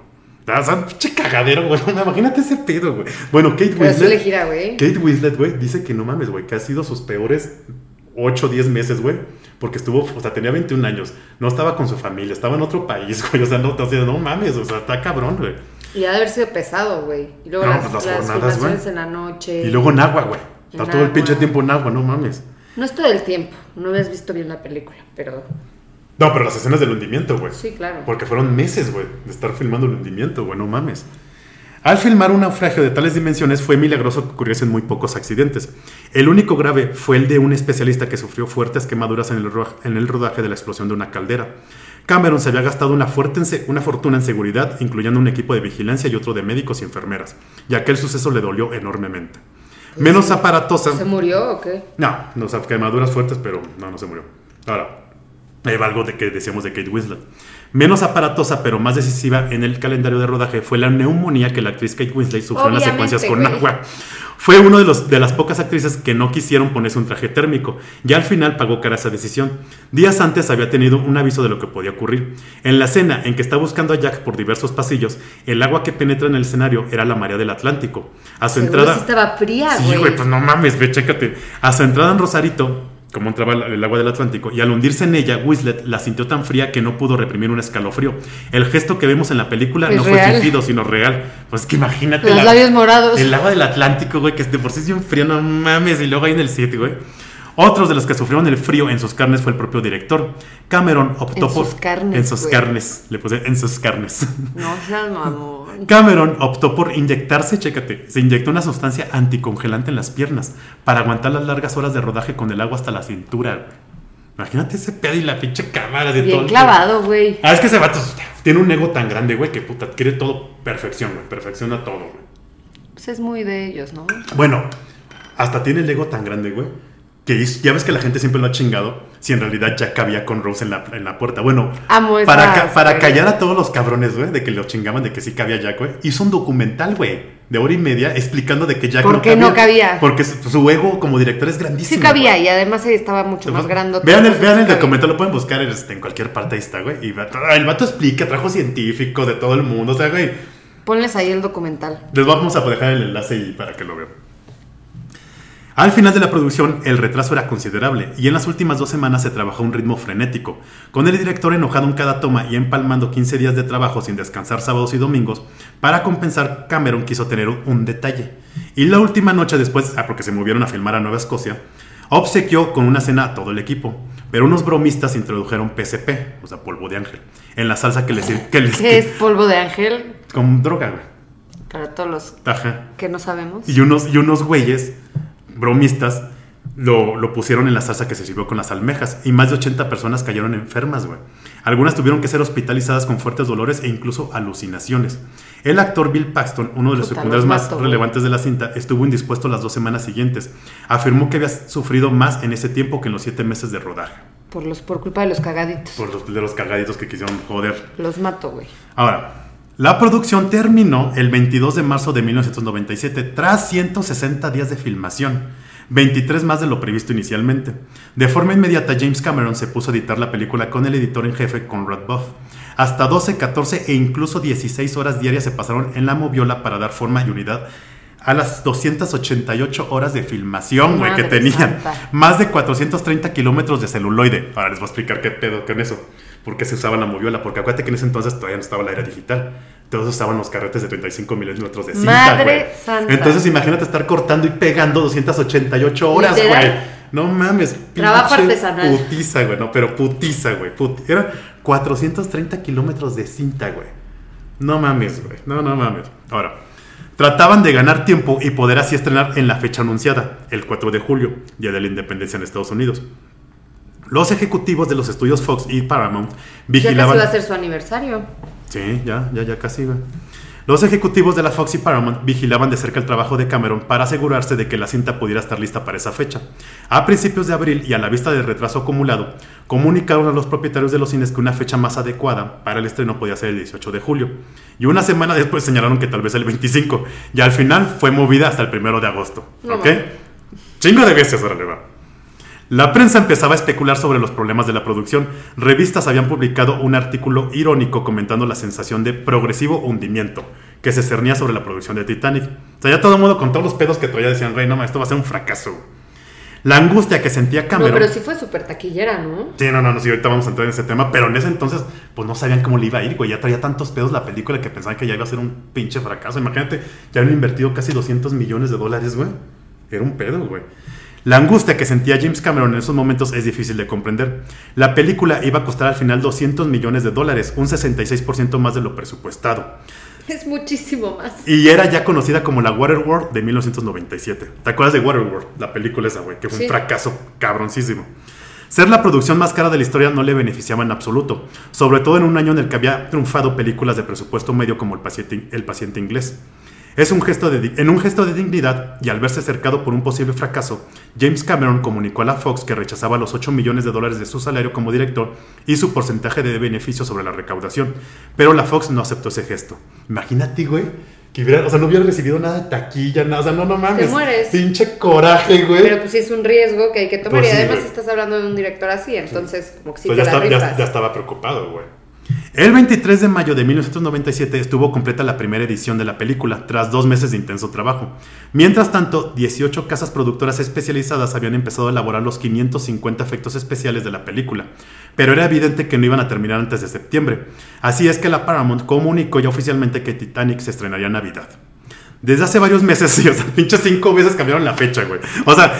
O sea, pinche cagadero, güey. Imagínate ese pedo, güey. Bueno, Kate Pero Winslet. gira. Kate Winslet, güey, dice que no mames, güey, que ha sido sus peores 8 o 10 meses, güey. Porque estuvo, o sea, tenía 21 años. No estaba con su familia, estaba en otro país, güey. O sea, no, o sea, no mames, o sea, está cabrón, güey. Y ha de haber sido pesado, güey. Y luego No, las, pues las jornadas, güey. en la noche. Y luego en agua, güey. Está todo el pinche tiempo en agua, no mames. No es todo el tiempo. No habías visto bien la película, pero No, pero las escenas del hundimiento, güey. sí, claro. Porque fueron meses, güey, de estar filmando el hundimiento, güey, no mames. Al filmar un naufragio de tales dimensiones fue milagroso que ocurriesen muy pocos accidentes. El único grave fue el de un especialista que sufrió fuertes quemaduras en el, ro- en el rodaje de la explosión de una caldera. Cameron se había gastado una, fuerte fortuna en seguridad, incluyendo un equipo de vigilancia y otro de médicos y enfermeras, ya que el suceso le dolió enormemente. Menos aparatosa. ¿Se murió o qué? No, no, o sea, quemaduras fuertes, pero no, no se murió. Ahora, va algo de que decíamos de Kate Winslet. Menos aparatosa, pero más decisiva en el calendario de rodaje fue la neumonía que la actriz Kate Winslet sufrió en las secuencias con güey. agua. Fue uno de, los, de las pocas actrices que no quisieron ponerse un traje térmico y al final pagó cara esa decisión. Días antes había tenido un aviso de lo que podía ocurrir. En la escena en que está buscando a Jack por diversos pasillos, el agua que penetra en el escenario era la marea del Atlántico. A su Seguro entrada... sí estaba fría, Sí, güey. güey, pues no mames, ve, chécate. A su entrada en Rosarito, como entraba el agua del Atlántico, y al hundirse en ella, Whistlet la sintió tan fría que no pudo reprimir un escalofrío. El gesto que vemos en la película Es no fue fingido, sino real. Pues que imagínate Los la- labios morados. el agua del Atlántico, güey, que de por sí es bien frío, no mames, y luego ahí en el sitio, güey. Otros de los que sufrieron el frío en sus carnes fue el propio director. Cameron optó En por. sus carnes, En sus güey. carnes. Le puse en sus carnes. No seas mamón. Cameron optó por inyectarse, chécate, se inyectó una sustancia anticongelante en las piernas para aguantar las largas horas de rodaje con el agua hasta la cintura, güey. Imagínate ese pedo y la pinche cámara de todo. Bien clavado, güey. Ah, es que ese vato tiene un ego tan grande, güey, que puta, quiere todo perfección, güey. Perfecciona todo, güey. Pues es muy de ellos, ¿no? Bueno, hasta tiene el ego tan grande, güey. Que ya ves que la gente siempre lo ha chingado. Si en realidad ya cabía con Rose en la, en la puerta. Bueno, Amo para, ca- para callar a todos los cabrones, güey, de que lo chingaban de que sí cabía Jack, güey. Hizo un documental, güey, de hora y media explicando de que Jack ¿Por qué no cabía? Porque su, su ego como director es grandísimo. Sí cabía güey. y además estaba mucho más grande. Vean el, vean el documental, lo pueden buscar este, en cualquier parte, ahí está, güey. Y el vato explica, trajo científicos de todo el mundo, o sea, güey. Ponles ahí el documental. Les vamos a dejar el enlace y para que lo vean. Al final de la producción, el retraso era considerable y en las últimas dos semanas se trabajó a un ritmo frenético, con el director enojado en cada toma y empalmando 15 días de trabajo sin descansar sábados y domingos. Para compensar, Cameron quiso tener un, detalle. Y la última noche después, ah, porque se movieron a filmar a Nueva Escocia, obsequió con una cena a todo el equipo. Pero unos bromistas introdujeron PCP, o sea, polvo de ángel, en la salsa que les... Que les ¿Qué es polvo de ángel? Con droga, güey. Para todos los Ajá. que no sabemos. Y unos, y unos güeyes, bromistas, lo, lo pusieron en la salsa que se sirvió con las almejas. Y más de 80 personas cayeron enfermas, güey. Algunas tuvieron que ser hospitalizadas con fuertes dolores e incluso alucinaciones. El actor Bill Paxton, uno de los secundarios más mato, relevantes de la cinta, estuvo indispuesto las dos semanas siguientes. Afirmó que había sufrido más en ese tiempo que en los siete meses de rodaje. Por, los, por culpa de los cagaditos. Por los, de los cagaditos que quisieron joder. Los mato, güey. Ahora, la producción terminó el 22 de marzo de 1997 tras 160 días de filmación, 23 más de lo previsto inicialmente. De forma inmediata, James Cameron se puso a editar la película con el editor en jefe Conrad Buff. Hasta 12, 14 e incluso 16 horas diarias se pasaron en la moviola para dar forma y unidad a las 288 horas de filmación, güey, que tenían. santa. Más de 430 kilómetros de celuloide. Ahora les voy a explicar qué pedo con eso. ¿Por qué se usaba la moviola? Porque acuérdate que en ese entonces todavía no estaba la era digital. Todos usaban los carretes de 35 milímetros de cinta, Madre güey. santa. Entonces imagínate estar cortando y pegando 288 horas, güey. No mames. Trabajo artesanal. Putiza, güey. No, pero putiza, güey. Put- Eran 430 kilómetros de cinta, güey. No mames, güey. No, no mames. Ahora, trataban de ganar tiempo y poder así estrenar en la fecha anunciada, el 4 de julio, Día de la Independencia en Estados Unidos. Los ejecutivos de los estudios Fox y Paramount Ya casi vigilaban. va a ser su aniversario. Sí, ya, ya, ya casi, güey. Los ejecutivos de la Fox y Paramount vigilaban de cerca el trabajo de Cameron para asegurarse de que la cinta pudiera estar lista para esa fecha. A principios de abril y a la vista del retraso acumulado, comunicaron a los propietarios de los cines que una fecha más adecuada para el estreno podía ser el 18 de julio. Y una semana después señalaron que tal vez el 25. Y al final fue movida hasta el 1 de agosto. No ¿Ok? Chingo de veces, órale, va. La prensa empezaba a especular sobre los problemas de la producción. Revistas habían publicado un artículo irónico comentando la sensación de progresivo hundimiento que se cernía sobre la producción de Titanic. O sea, ya todo el mundo con todos los pedos que todavía decían, rey, no, esto va a ser un fracaso. La angustia que sentía No, Cameron. pero sí fue súper taquillera, ¿no? Sí, no, no, no, sí, ahorita vamos a entrar en ese tema, pero en ese entonces, pues no sabían cómo le iba a ir, güey. Ya traía tantos pedos la película que pensaban que ya iba a ser un pinche fracaso. Imagínate, ya habían invertido casi 200 millones de dólares, güey. Era un pedo, güey. La angustia que sentía James Cameron en esos momentos es difícil de comprender. La película iba a costar al final 200 millones de dólares, un 66% más de lo presupuestado. Es muchísimo más. Y era ya conocida como la Waterworld de 1997. ¿Te acuerdas de Waterworld? La película esa, güey, que fue Sí. un fracaso cabroncísimo. Ser la producción más cara de la historia no le beneficiaba en absoluto, sobre todo en un año en el que había triunfado películas de presupuesto medio como El paciente, El paciente inglés. Es un gesto de, en un gesto de dignidad y al verse cercado por un posible fracaso, James Cameron comunicó a la Fox que rechazaba los 8 millones de dólares de su salario como director y su porcentaje de beneficio sobre la recaudación, pero la Fox no aceptó ese gesto. Imagínate, güey, que hubiera, o sea, no hubiera recibido nada de taquilla, nada, o sea, no, no mames. mueres. Pinche coraje, güey. Pero pues sí es un riesgo que hay que tomar. Pues y sí, además estás hablando de un director así, entonces como que sí Pues te ya, la está- ya- rifas. ya estaba preocupado, güey. El 23 de mayo de 1997 estuvo completa la primera edición de la película, tras dos meses de intenso trabajo. Mientras tanto, 18 casas productoras especializadas habían empezado a elaborar los 550 efectos especiales de la película, pero era evidente que no iban a terminar antes de septiembre. Así es que la Paramount comunicó ya oficialmente que Titanic se estrenaría en Navidad. Desde hace varios meses, o sea, pinches cinco veces cambiaron la fecha, güey. O sea,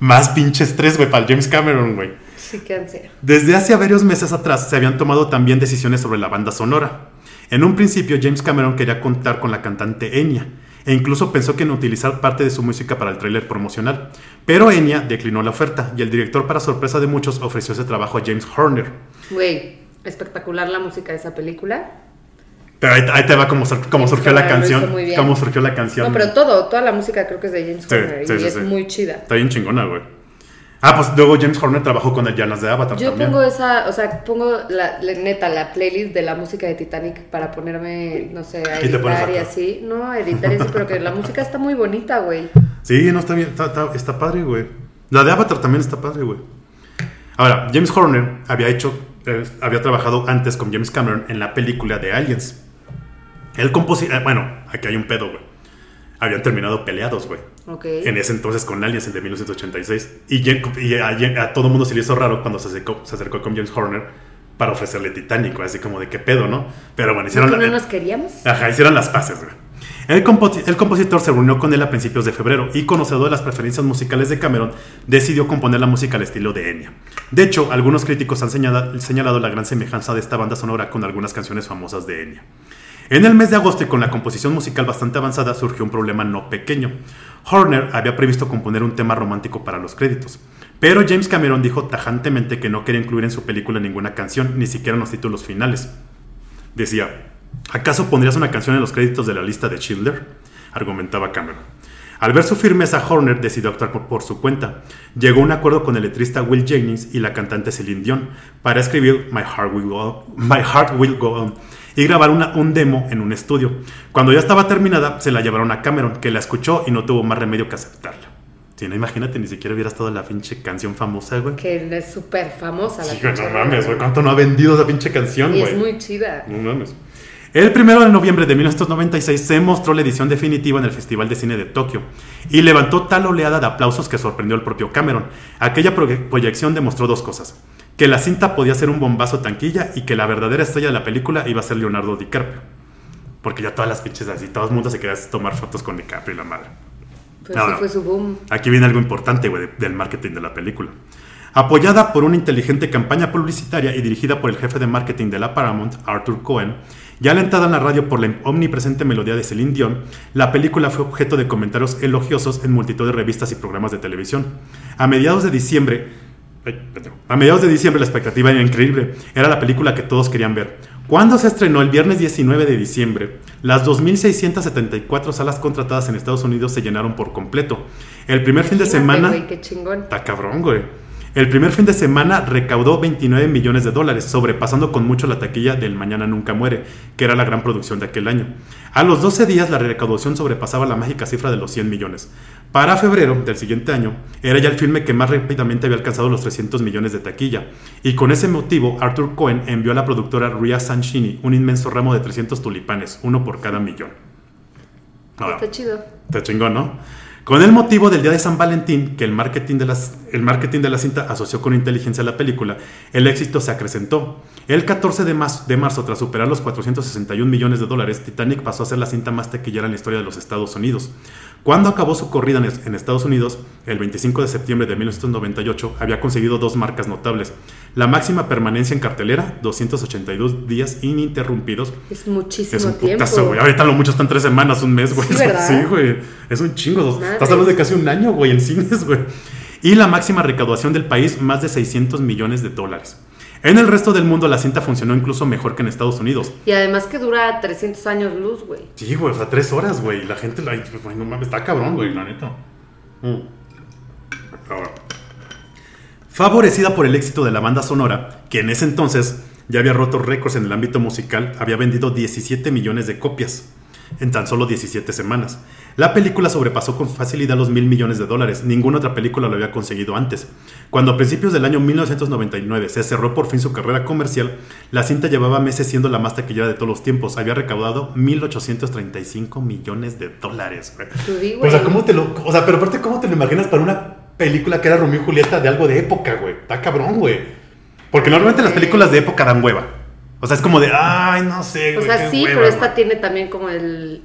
más pinches tres, güey, para James Cameron, güey. Sí, qué ansia. Desde hace varios meses atrás se habían tomado también decisiones sobre la banda sonora. En un principio, James Cameron quería contar con la cantante Enya, e incluso pensó que en utilizar parte de su música para el tráiler promocional. Pero Enya declinó la oferta, y el director, para sorpresa de muchos, ofreció ese trabajo a James Horner. Güey, espectacular la música de esa película. Pero ahí, ahí te va James surgió la canción. Cómo surgió la canción. No, pero todo, toda la música creo que es de James Sí, Horner sí, y sí, es muy chida. Está bien chingona, güey. Ah, pues luego James Horner trabajó con el Llanas de Avatar Yo también. pongo esa, o sea, pongo la, la- neta la playlist de la música de Titanic para ponerme, no sé, a editar y así. No, editar y así, pero que la música está muy bonita, güey. Sí, no está bien, está, está- está padre, güey. La de Avatar también está padre, güey. Ahora, James Horner había hecho, eh, había trabajado antes con James Cameron en la película de Aliens. El compositor, bueno, aquí hay un pedo, güey. Habían terminado peleados, güey. Ok. En ese entonces con Aliens, el de 1986. Y, Jen- y a, a todo mundo se le hizo raro cuando se acercó, se acercó con James Horner para ofrecerle Titanic, güey, así como de qué pedo, ¿no? Pero bueno, ¿No hicieron que la- no nos queríamos? Ajá, hicieron las paces, güey. El, compo- el compositor se reunió con él a principios de febrero y, conocedor de las preferencias musicales de Cameron, decidió componer la música al estilo de Enya. De hecho, algunos críticos han señala- señalado la gran semejanza de esta banda sonora con algunas canciones famosas de Enya. En el mes de agosto y con la composición musical bastante avanzada surgió un problema no pequeño. Horner había previsto componer un tema romántico para los créditos, pero James Cameron dijo tajantemente que no quería incluir en su película ninguna canción, ni siquiera en los títulos finales. Decía, ¿acaso pondrías una canción en los créditos de la lista de Schindler? Argumentaba Cameron. Al ver su firmeza, Horner decidió actuar por- su cuenta. Llegó a un acuerdo con el letrista Will Jennings y la cantante Celine Dion para escribir My Heart Will Go On y grabar una- un demo en un estudio. Cuando ya estaba terminada, se la llevaron a Cameron, que la escuchó y no tuvo más remedio que aceptarla. Sí, no, imagínate, ni siquiera hubiera estado la pinche canción famosa, güey. Que es súper famosa la Sí, güey, no mames, güey, ¿cuánto no ha vendido esa pinche canción, Y güey? es muy chida. No mames. El 1 de noviembre de 1996 se mostró la edición definitiva en el Festival de Cine de Tokio y levantó tal oleada de aplausos que sorprendió al propio Cameron. Aquella proye- proyección demostró dos cosas. Que la cinta podía ser un bombazo tanquilla y que la verdadera estrella de la película iba a ser Leonardo DiCaprio. Porque ya todas las pinches así, todo el mundo se quería tomar fotos con DiCaprio y la madre. No. fue su boom. Aquí viene algo importante, güey, de- del marketing de la película. Apoyada por una inteligente campaña publicitaria y dirigida por el jefe de marketing de la Paramount, Arthur Cohen, y alentada en la radio por la omnipresente melodía de Celine Dion, la película fue objeto de comentarios elogiosos en multitud de revistas y programas de televisión. A mediados de diciembre. A mediados de diciembre la expectativa era increíble, era la película que todos querían ver. Cuando se estrenó el viernes 19 de diciembre, las 2.674 salas contratadas en Estados Unidos se llenaron por completo. El primer fin de semana... güey, qué chingón. Está cabrón, güey. El primer fin de semana recaudó 29 millones de dólares, sobrepasando con mucho la taquilla del Mañana Nunca Muere, que era la gran producción de aquel año. A los 12 días la recaudación sobrepasaba la mágica cifra de los 100 millones. Para febrero del siguiente año, era ya el filme que más rápidamente había alcanzado los 300 millones de taquilla. Y con ese motivo, Arthur Cohen envió a la productora Ria Sanchini un inmenso ramo de 300 tulipanes, uno por cada millón. Ahora, Está chido. Está chingón, ¿no? Con el motivo del día de San Valentín, que el marketing de, la cinta asoció con inteligencia a la película, el éxito se acrecentó. El 14 de, mas- de marzo, tras superar los 461 millones de dólares, Titanic pasó a ser la cinta más taquillera en la historia de los Estados Unidos. Cuando acabó su corrida en, es- en Estados Unidos, el 25 de septiembre de 1998, había conseguido dos marcas notables. La máxima permanencia en cartelera, 282 días ininterrumpidos, Es muchísimo es un tiempo. putazo, güey. Ahorita lo mucho están tres semanas, un mes, güey. Sí, güey. Es un chingo. Estás hablando de casi un año, güey, en cines, güey. Y la máxima recaudación del país, más de 600 millones de dólares. En el resto del mundo la cinta funcionó incluso mejor que en Estados Unidos. Y además que dura 300 años luz, güey. Sí, güey, o sea, tres horas, güey. La gente, la, pues, güey, no mames, está cabrón, güey, la neta. Mm. Ahora, Favorecida por el éxito de la banda sonora, que en ese entonces ya había roto récords en el ámbito musical, había vendido 17 millones de copias. En tan solo 17 semanas. La película sobrepasó con facilidad los mil millones de dólares. Ninguna otra película lo había conseguido antes. Cuando a principios del año 1999 se cerró por fin su carrera comercial, la cinta llevaba meses siendo la más taquillera de todos los tiempos. Había recaudado 1.835 millones de dólares. güey. O sea. ¿cómo te lo, o sea, pero aparte, ¿cómo te lo imaginas para una película que era Romeo y Julieta de algo de época, güey? Está cabrón, güey. Porque normalmente las películas de época dan hueva. O sea, es como de, ay, no sé, O sea, sí, hueva, pero esta güey". tiene también como el.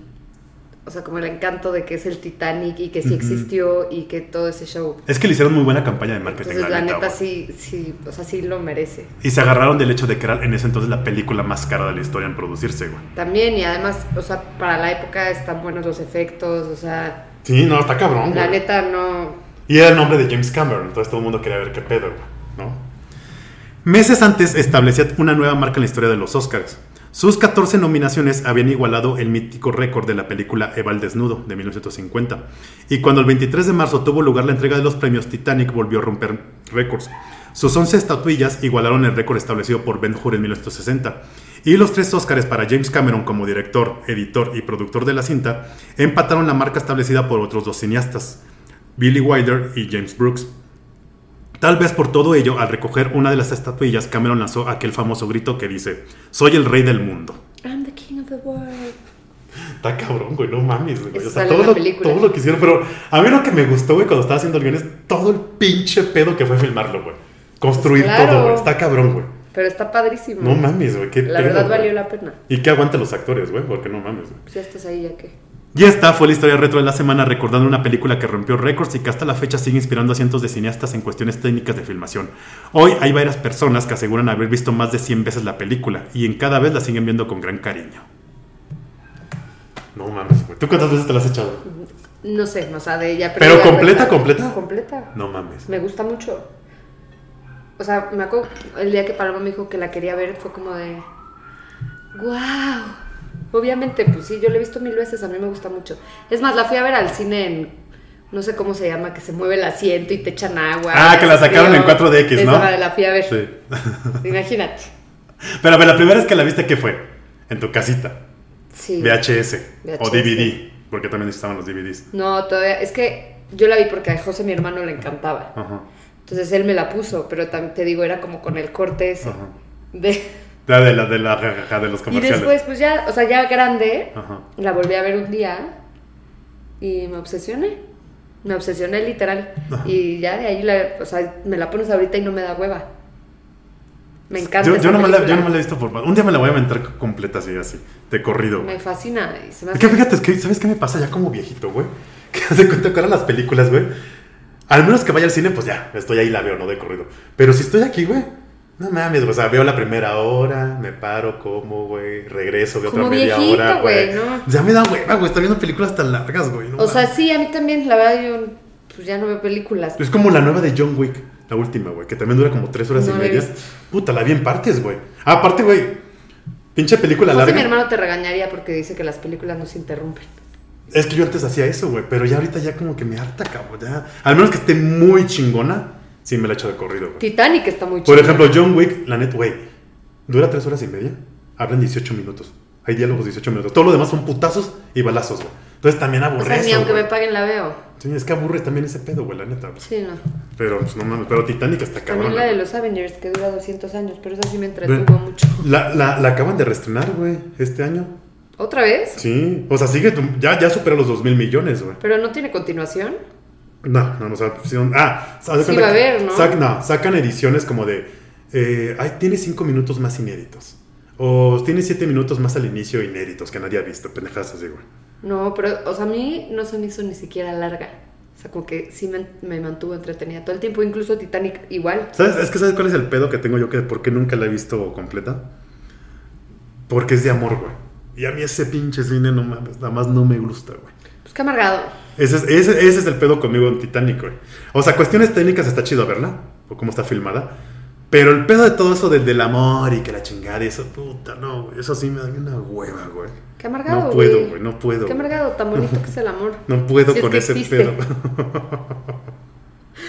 O sea, como el encanto de que es el Titanic y que sí existió y que todo ese show. Es que le hicieron muy buena campaña de marketing, Entonces, la neta, sí, sí, o sea, sí lo merece. Y se agarraron del hecho de que era en ese entonces la película más cara de la historia en producirse, güey. También, y además, o sea, para la época están buenos los efectos, o sea, Sí, no, está cabrón, la güey. neta no. Y era el nombre de James Cameron, entonces todo el mundo quería ver qué pedo, güey. Meses antes establecía una nueva marca en la historia de los Oscars. Sus 14 nominaciones habían igualado el mítico récord de la película Eva Desnudo de 1950. Y cuando el 23 de marzo tuvo lugar la entrega de los premios, Titanic volvió a romper récords. Sus 11 estatuillas igualaron el récord establecido por Ben Hur en 1960. Y los tres Oscars para James Cameron como director, editor y productor de la cinta empataron la marca establecida por otros dos cineastas, Billy Wilder y James Brooks. Tal vez por todo ello, al recoger una de las estatuillas, Cameron lanzó aquel famoso grito que dice, soy el rey del mundo. I'm the king of the world. Está cabrón, güey, no mames, güey. O sea, todo lo, todo lo que hicieron, pero a mí lo que me gustó, güey, cuando estaba haciendo el guion es todo el pinche pedo que fue filmarlo, güey. Construir Pues claro. todo, güey. Está cabrón, güey. Pero está padrísimo. No mames, güey. La pedo, verdad güey. valió la pena. Y que aguanten los actores, güey, porque no mames, güey. Pues ya estás ahí, ya que. Y esta fue la historia retro de la semana recordando una película que rompió récords y que hasta la fecha sigue inspirando a cientos de cineastas en cuestiones técnicas de filmación. Hoy hay varias personas que aseguran haber visto más de 100 veces la película y en cada vez la siguen viendo con gran cariño. No mames, güey. ¿Tú cuántas veces te la has echado? No sé, o sea, de ella. ¿Pero ya completa, completa? Completa. No mames. Me gusta mucho. O sea, me acuerdo el día que Paloma me dijo que la quería ver, fue como de. ¡Wow! Obviamente, pues sí, yo la he visto mil veces, a mí me gusta mucho. Es más, la fui a ver al cine en. No sé cómo se llama, que se mueve el asiento y te echan agua. Ah, que la sacaron en frío. 4DX, ¿no? Esa la fui a ver. Sí. Imagínate. Pero a ver, la primera vez que la viste, ¿qué fue? En tu casita. Sí. VHS. O. DVD. Porque también estaban los DVDs. No, todavía. Es que yo la vi porque a José, mi hermano, le encantaba. Ajá. Entonces él me la puso, pero te digo, era como con el corte ese. Ajá. De... La de, la de, la, jajaja de los Y comerciales. después, pues ya, o sea, ya grande, Ajá. la volví a ver un día y me obsesioné. Me obsesioné literal. Ajá. Y ya de ahí, la, o sea, me la pones ahorita y no me da hueva. Me encanta. Yo, no me la, yo no me la he visto por... Un día me la voy a aventar completa así, así. De corrido. güey. Me fascina. Y se me Es que fíjate, es que, ¿sabes qué me pasa ya como viejito, güey? Que hace cuenta que ahora las películas, güey. Al menos que vaya al cine, pues ya, estoy ahí y la veo, no de corrido. Pero si estoy aquí, güey, no mames, o sea, veo la primera hora, me paro, como, güey, regreso, veo Como otra media viejito, hora, güey. ¿no? Ya me da hueva, güey, estoy viendo películas tan largas, güey. no O sea, sí, a mí también, la verdad, yo pues ya no veo películas. Es como la nueva de John Wick, la última, güey, que también dura como tres horas No y media. Puta, la vi en partes, güey. Ah, aparte, güey, pinche película larga. mi hermano, te regañaría porque dice que las películas no se interrumpen. Es que yo antes hacía eso, güey, pero ya ahorita ya como que me harta, cabrón. Ya. Al menos que esté muy chingona, sí me la echo de corrido, güey. Titanic está muy Por chido. ejemplo, John Wick, la neta, güey, dura tres horas y media, hablan 18 minutos. Hay diálogos 18 minutos. Todo lo demás son putazos y balazos, güey. Entonces también O aburre sea, ni eso, aunque güey. me paguen la veo. Sí, es que aburre también ese pedo, güey, la neta. güey. Sí, no. Pero, pues, no mames, pero Titanic está cabrón. También la de los Avengers, que dura 200 años, pero esa sí me entretuvo mucho. La, la, la acaban de reestrenar, güey, este año. ¿Otra vez? Sí, o sea, sigue, ya, ya superó los 2 mil millones, güey. ¿Pero no tiene continuación? No, no, no, o sea, ah, Sí va a haber, ¿no? sac- no, sacan ediciones como de, eh, ay, tiene cinco minutos más inéditos. O tiene siete minutos más al inicio inéditos que nadie ha visto, pendejadas así, güey. No, pero, o sea, a mí no se me hizo ni siquiera larga. O sea, como que sí me, me mantuvo entretenida todo el tiempo, incluso Titanic igual. ¿Sabes? Es que ¿sabes cuál es el pedo que tengo yo que por qué nunca la he visto completa? Porque es de amor, güey. Y a mí ese pinche cine no mames, nada más no me gusta, güey. Pues qué amargado. Ese es, ese, ese es el pedo conmigo en Titanic, güey. O sea, cuestiones técnicas está chido verla, o cómo está filmada. Pero el pedo de todo eso del, del amor y que la chingada y eso, puta, no, güey. Eso sí me da una hueva, güey. Qué amargado, No puedo, güey. güey, no puedo. Qué amargado, tan bonito que es el amor. No puedo Si es con que ese existe. pedo.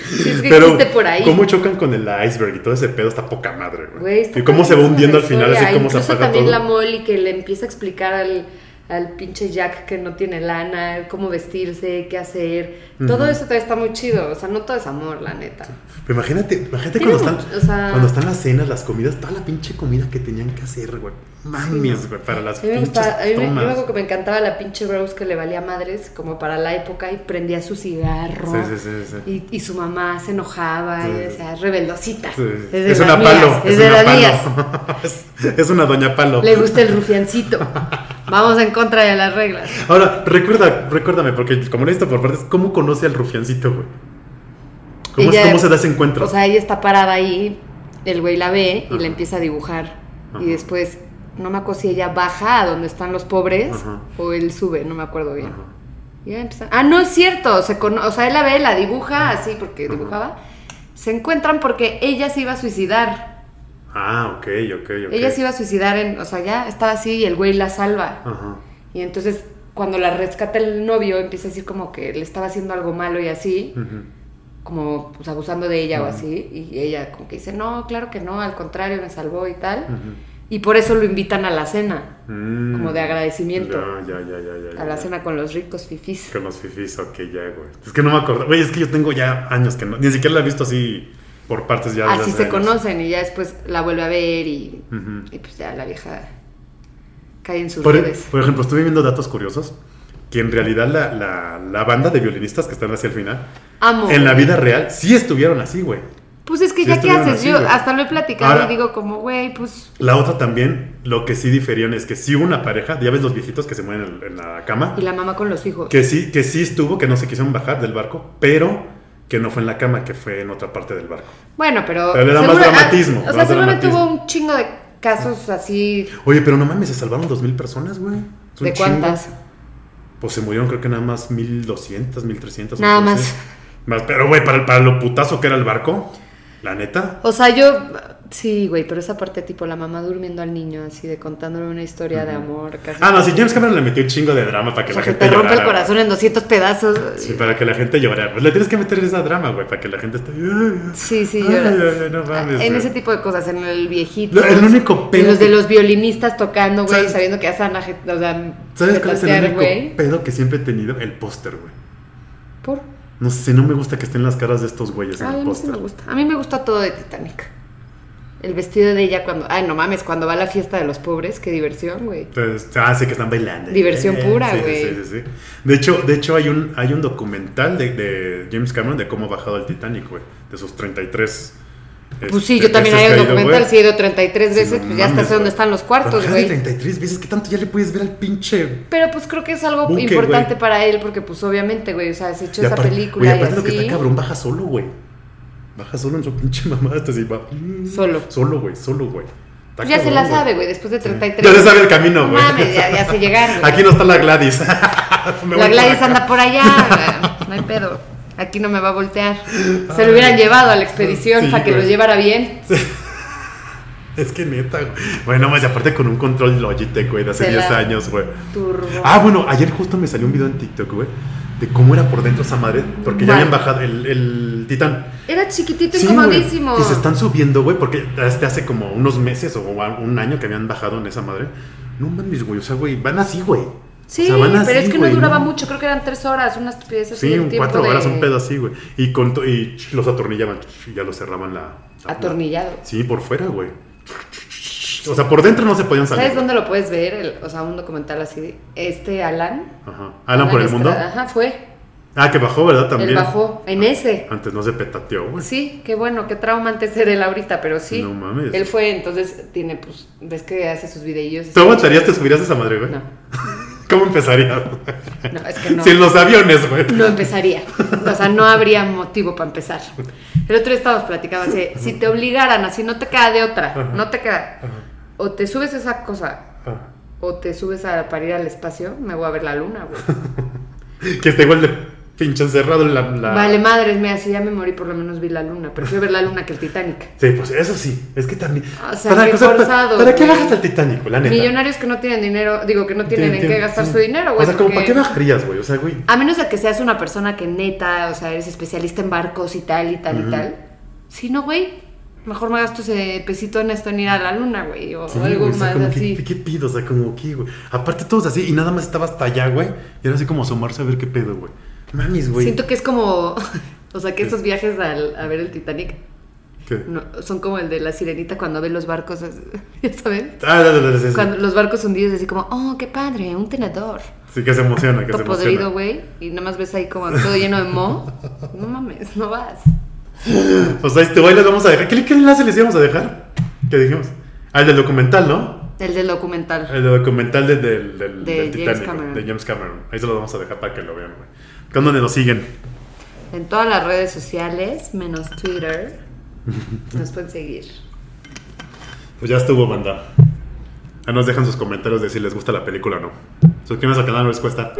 Si es que Pero, por ahí. ¿cómo chocan con el iceberg y todo ese pedo? Está poca madre, güey. Güey, está y cómo se va hundiendo al final, así como se apaga también todo. la Molly que le empieza a explicar al, al pinche Jack que no tiene lana, cómo vestirse, qué hacer. Todo eso todavía está muy chido. O sea, no todo es amor, la neta. Pero imagínate, imagínate cuando están, o sea- cuando están las cenas, las comidas, toda la pinche comida que tenían que hacer, güey. Mames, güey, para las pinches gustaba- a mí me- yo me tomas. acuerdo que me encantaba la pinche Rose que le valía madres como para la época y prendía su cigarro. Sí, sí, sí, sí. Y, y su mamá se enojaba Sí. y decía, rebeldosita. Sí, de Es una mías, palo, es es de una palo. Es una doña palo. Le gusta el rufiancito. Vamos en contra de las reglas. Ahora, recuerda, recuérdame, porque como visto por partes, ¿cómo conoce al rufiancito, güey? ¿Cómo, es- Ella- ¿Cómo se da ese encuentro? O sea, ella está parada ahí, el güey la ve y Ajá. le empieza a dibujar. Ajá. Y después, no me acuerdo si ella baja a donde están los pobres Ajá. o él sube, no me acuerdo bien. Ya empiezan- Ah, no es cierto. Se cono- o sea, él la ve, la dibuja así porque dibujaba. Se encuentran porque ella se iba a suicidar. Ah, ok, ok, ok. Ella se iba a suicidar en, o sea, ya estaba así y el güey la salva. Ajá. Y entonces cuando la rescata el novio empieza a decir como que le estaba haciendo algo malo y así, como pues abusando de ella o así. Y ella como que dice, no, claro que no, al contrario, me salvó y tal. Y por eso lo invitan a la cena, Mm. como de agradecimiento. Ya, ya, ya, ya, ya. A la cena con los ricos fifís. Con los fifis, ok, ya, güey. Es que no me acuerdo. Güey, es que yo tengo ya años que no. Ni siquiera la he visto así por partes ya. Así se años. conocen y ya después la vuelve a ver y, Ujú. y pues ya la vieja cae en sus Por, redes. por ejemplo, estuve viendo datos curiosos que en realidad la, la, la banda de violinistas que están hacia el final, Amo. en la vida real, sí estuvieron así, güey. Pues es que Sí ya qué haces, así, yo güey. hasta lo he platicado Ahora- y digo como, güey, pues La otra también, lo que sí diferían es que sí hubo una pareja, ya ves los viejitos que se mueven en, en la cama, y la mamá con los hijos. que sí, que sí estuvo, que no se quisieron bajar del barco, pero que no fue en la cama, que fue en otra parte del barco. Bueno, pero Pero le da más dramatismo, ah, O sea, seguramente hubo un chingo de casos así Oye, pero no mames, se salvaron dos mil personas, güey. De chingo. cuántas. Pues se murieron creo que nada más 1200, 1300. Nada más. Más, pero güey, para, para lo putazo que era el barco, la neta. O sea, yo sí, güey, pero esa parte tipo la mamá durmiendo al niño así de contándole una historia de amor casi. Ah, no, si James Cameron le metió un chingo de drama para que o sea, la que gente te rompe el corazón en 200 pedazos. Sí, para que la gente llorara. Pues le tienes que meter esa drama, güey, para que la gente esté. Sí, sí, llora. no mames, en güey. ese tipo de cosas, en el viejito. Lo- el único En pedo los de que- los violinistas tocando, güey, ¿Sabes? sabiendo que hacen, o sea, ¿Sabes cuál es el único güey. pedo que siempre he tenido? El póster, güey. ¿Por? No sé, no me gusta que estén las caras de estos güeyes en el mí sí póster. me gusta. A mí me gusta todo de Titanic. El vestido de ella cuando. Ay, no mames, cuando va a la fiesta de los pobres, qué diversión, güey. Entonces, ah, sí que están bailando. Diversión pura, sí, güey. Sí, sí, sí. De hecho, de hecho hay un hay un documental de, de James Cameron de cómo ha bajado el Titanic, güey. De sus 33. Pues sí, este, yo también hay un documental, güey. sí he ido 33 Sí, veces, no pues ya hasta mames, sé dónde güey. están los cuartos, güey. 33 veces, ¿qué tanto ya le puedes ver al pinche? Pero pues creo que es algo Buque, importante para él, porque pues obviamente, güey, o sea, se echó Y esa aparte- película aparte y lo que así. está cabrón, baja solo, güey. Baja solo en su pinche mamá, hasta así va. Solo. Solo, güey, solo, güey. Pues ya se la sabe, güey, después de 33. Ya se sabe el camino, No güey. mames, ya, ya sé llegar, güey. Aquí no está la Gladys. La Gladys anda por allá, no hay pedo. Aquí no me va a voltear. Se lo hubieran llevado a la expedición Sí, para que lo llevara bien. Es que neta, güey. Bueno, más y aparte con un control Logitech, güey, de hace Se 10 la- años, güey. Ah, bueno, ayer justo me salió un video en TikTok, güey, de cómo era por dentro esa madre, porque ya habían bajado el, el Titán. Era chiquitito y Sí, comodísimo. Y se están subiendo, güey, porque desde hace como unos meses o un año que habían bajado en esa madre. No mames, güey, o sea, güey, van así, güey. Sí, O sea, van así, pero es que no duraba mucho, creo que eran tres horas, una estupidez así. Sí, el cuatro de- horas, un pedo así, güey. Y, con to- y los atornillaban ya los cerraban la... la- Atornillado. Sí, por fuera, güey. O sea, por dentro no se podían salir. ¿Sabes dónde lo puedes ver? El- o sea, un documental así. de- Este Alan. Ajá. Alan por el mundo. Ajá, fue. Ah, que bajó, ¿verdad? También. Él bajó en ese. Antes no se petateó, güey. Sí, qué bueno, qué trauma antes era él ahorita, pero sí. No mames. Él fue, entonces tiene, pues, ves que hace sus videillos. ¿Tú aguantarías, te subirías a esa madre, güey? No, ¿Cómo empezarías? no, es que no. Si en los aviones, güey. No empezaría. O sea, no habría motivo para empezar. El otro día estábamos platicando así, si te obligaran, así no te queda de otra, no te queda. O te subes a esa cosa, Ah. o te subes a, para ir al espacio, me voy a ver la luna, güey. Que esté igual de pinche encerrado en la... la- Vale, madres, mira, si ya me morí, por lo menos vi la luna. Prefiero ver la luna que el Titanic. Sí, pues eso sí. Es que también... O sea, qué o sea, forzado, ¿Para qué bajas al Titanic, güey? La neta. Millonarios que no tienen dinero, digo, que no tienen Tien- en qué gastar sí. su dinero, güey. O sea, como, ¿para qué bajarías, güey? O sea, güey... A menos de que seas una persona que neta, o sea, eres especialista en barcos y tal y tal y tal. Si no, güey, Mejor me gasto ese pesito en esto en ir a la luna, güey. O Sí, algo güey, o sea, más como así. Que, ¿Qué pido? O sea, como que, güey. Aparte, todos así, y nada más estaba hasta allá, güey. Y era así como asomarse a ver qué pedo, güey. Mamis, güey. Siento que es como. O sea, que esos viajes al- a ver el Titanic ¿Qué? no, son como el de la sirenita cuando ve los barcos. ¿Ya saben? Ah, dale, dale, sí, sí. Cuando los barcos hundidos, así como, oh, qué padre, un tenedor. Sí, que se emociona, que se Todo podrido, emociona. güey. Y nada más ves ahí como todo lleno de mo. No mames, no vas. Pues ahí este güey les vamos a dejar. ¿Qué, qué enlace les íbamos a dejar? ¿Qué dijimos? Ah, el del documental, ¿no? El del documental. El documental de- del, del, De del James Titanic, Cameron. güey, de James Cameron. Ahí se lo vamos a dejar para que lo vean, güey. ¿Con dónde nos siguen? En todas las redes sociales, menos Twitter, nos pueden seguir. Pues ya estuvo, banda. Ahí nos dejan sus comentarios de si les gusta la película o no. Suscríbanse al canal, no les cuesta.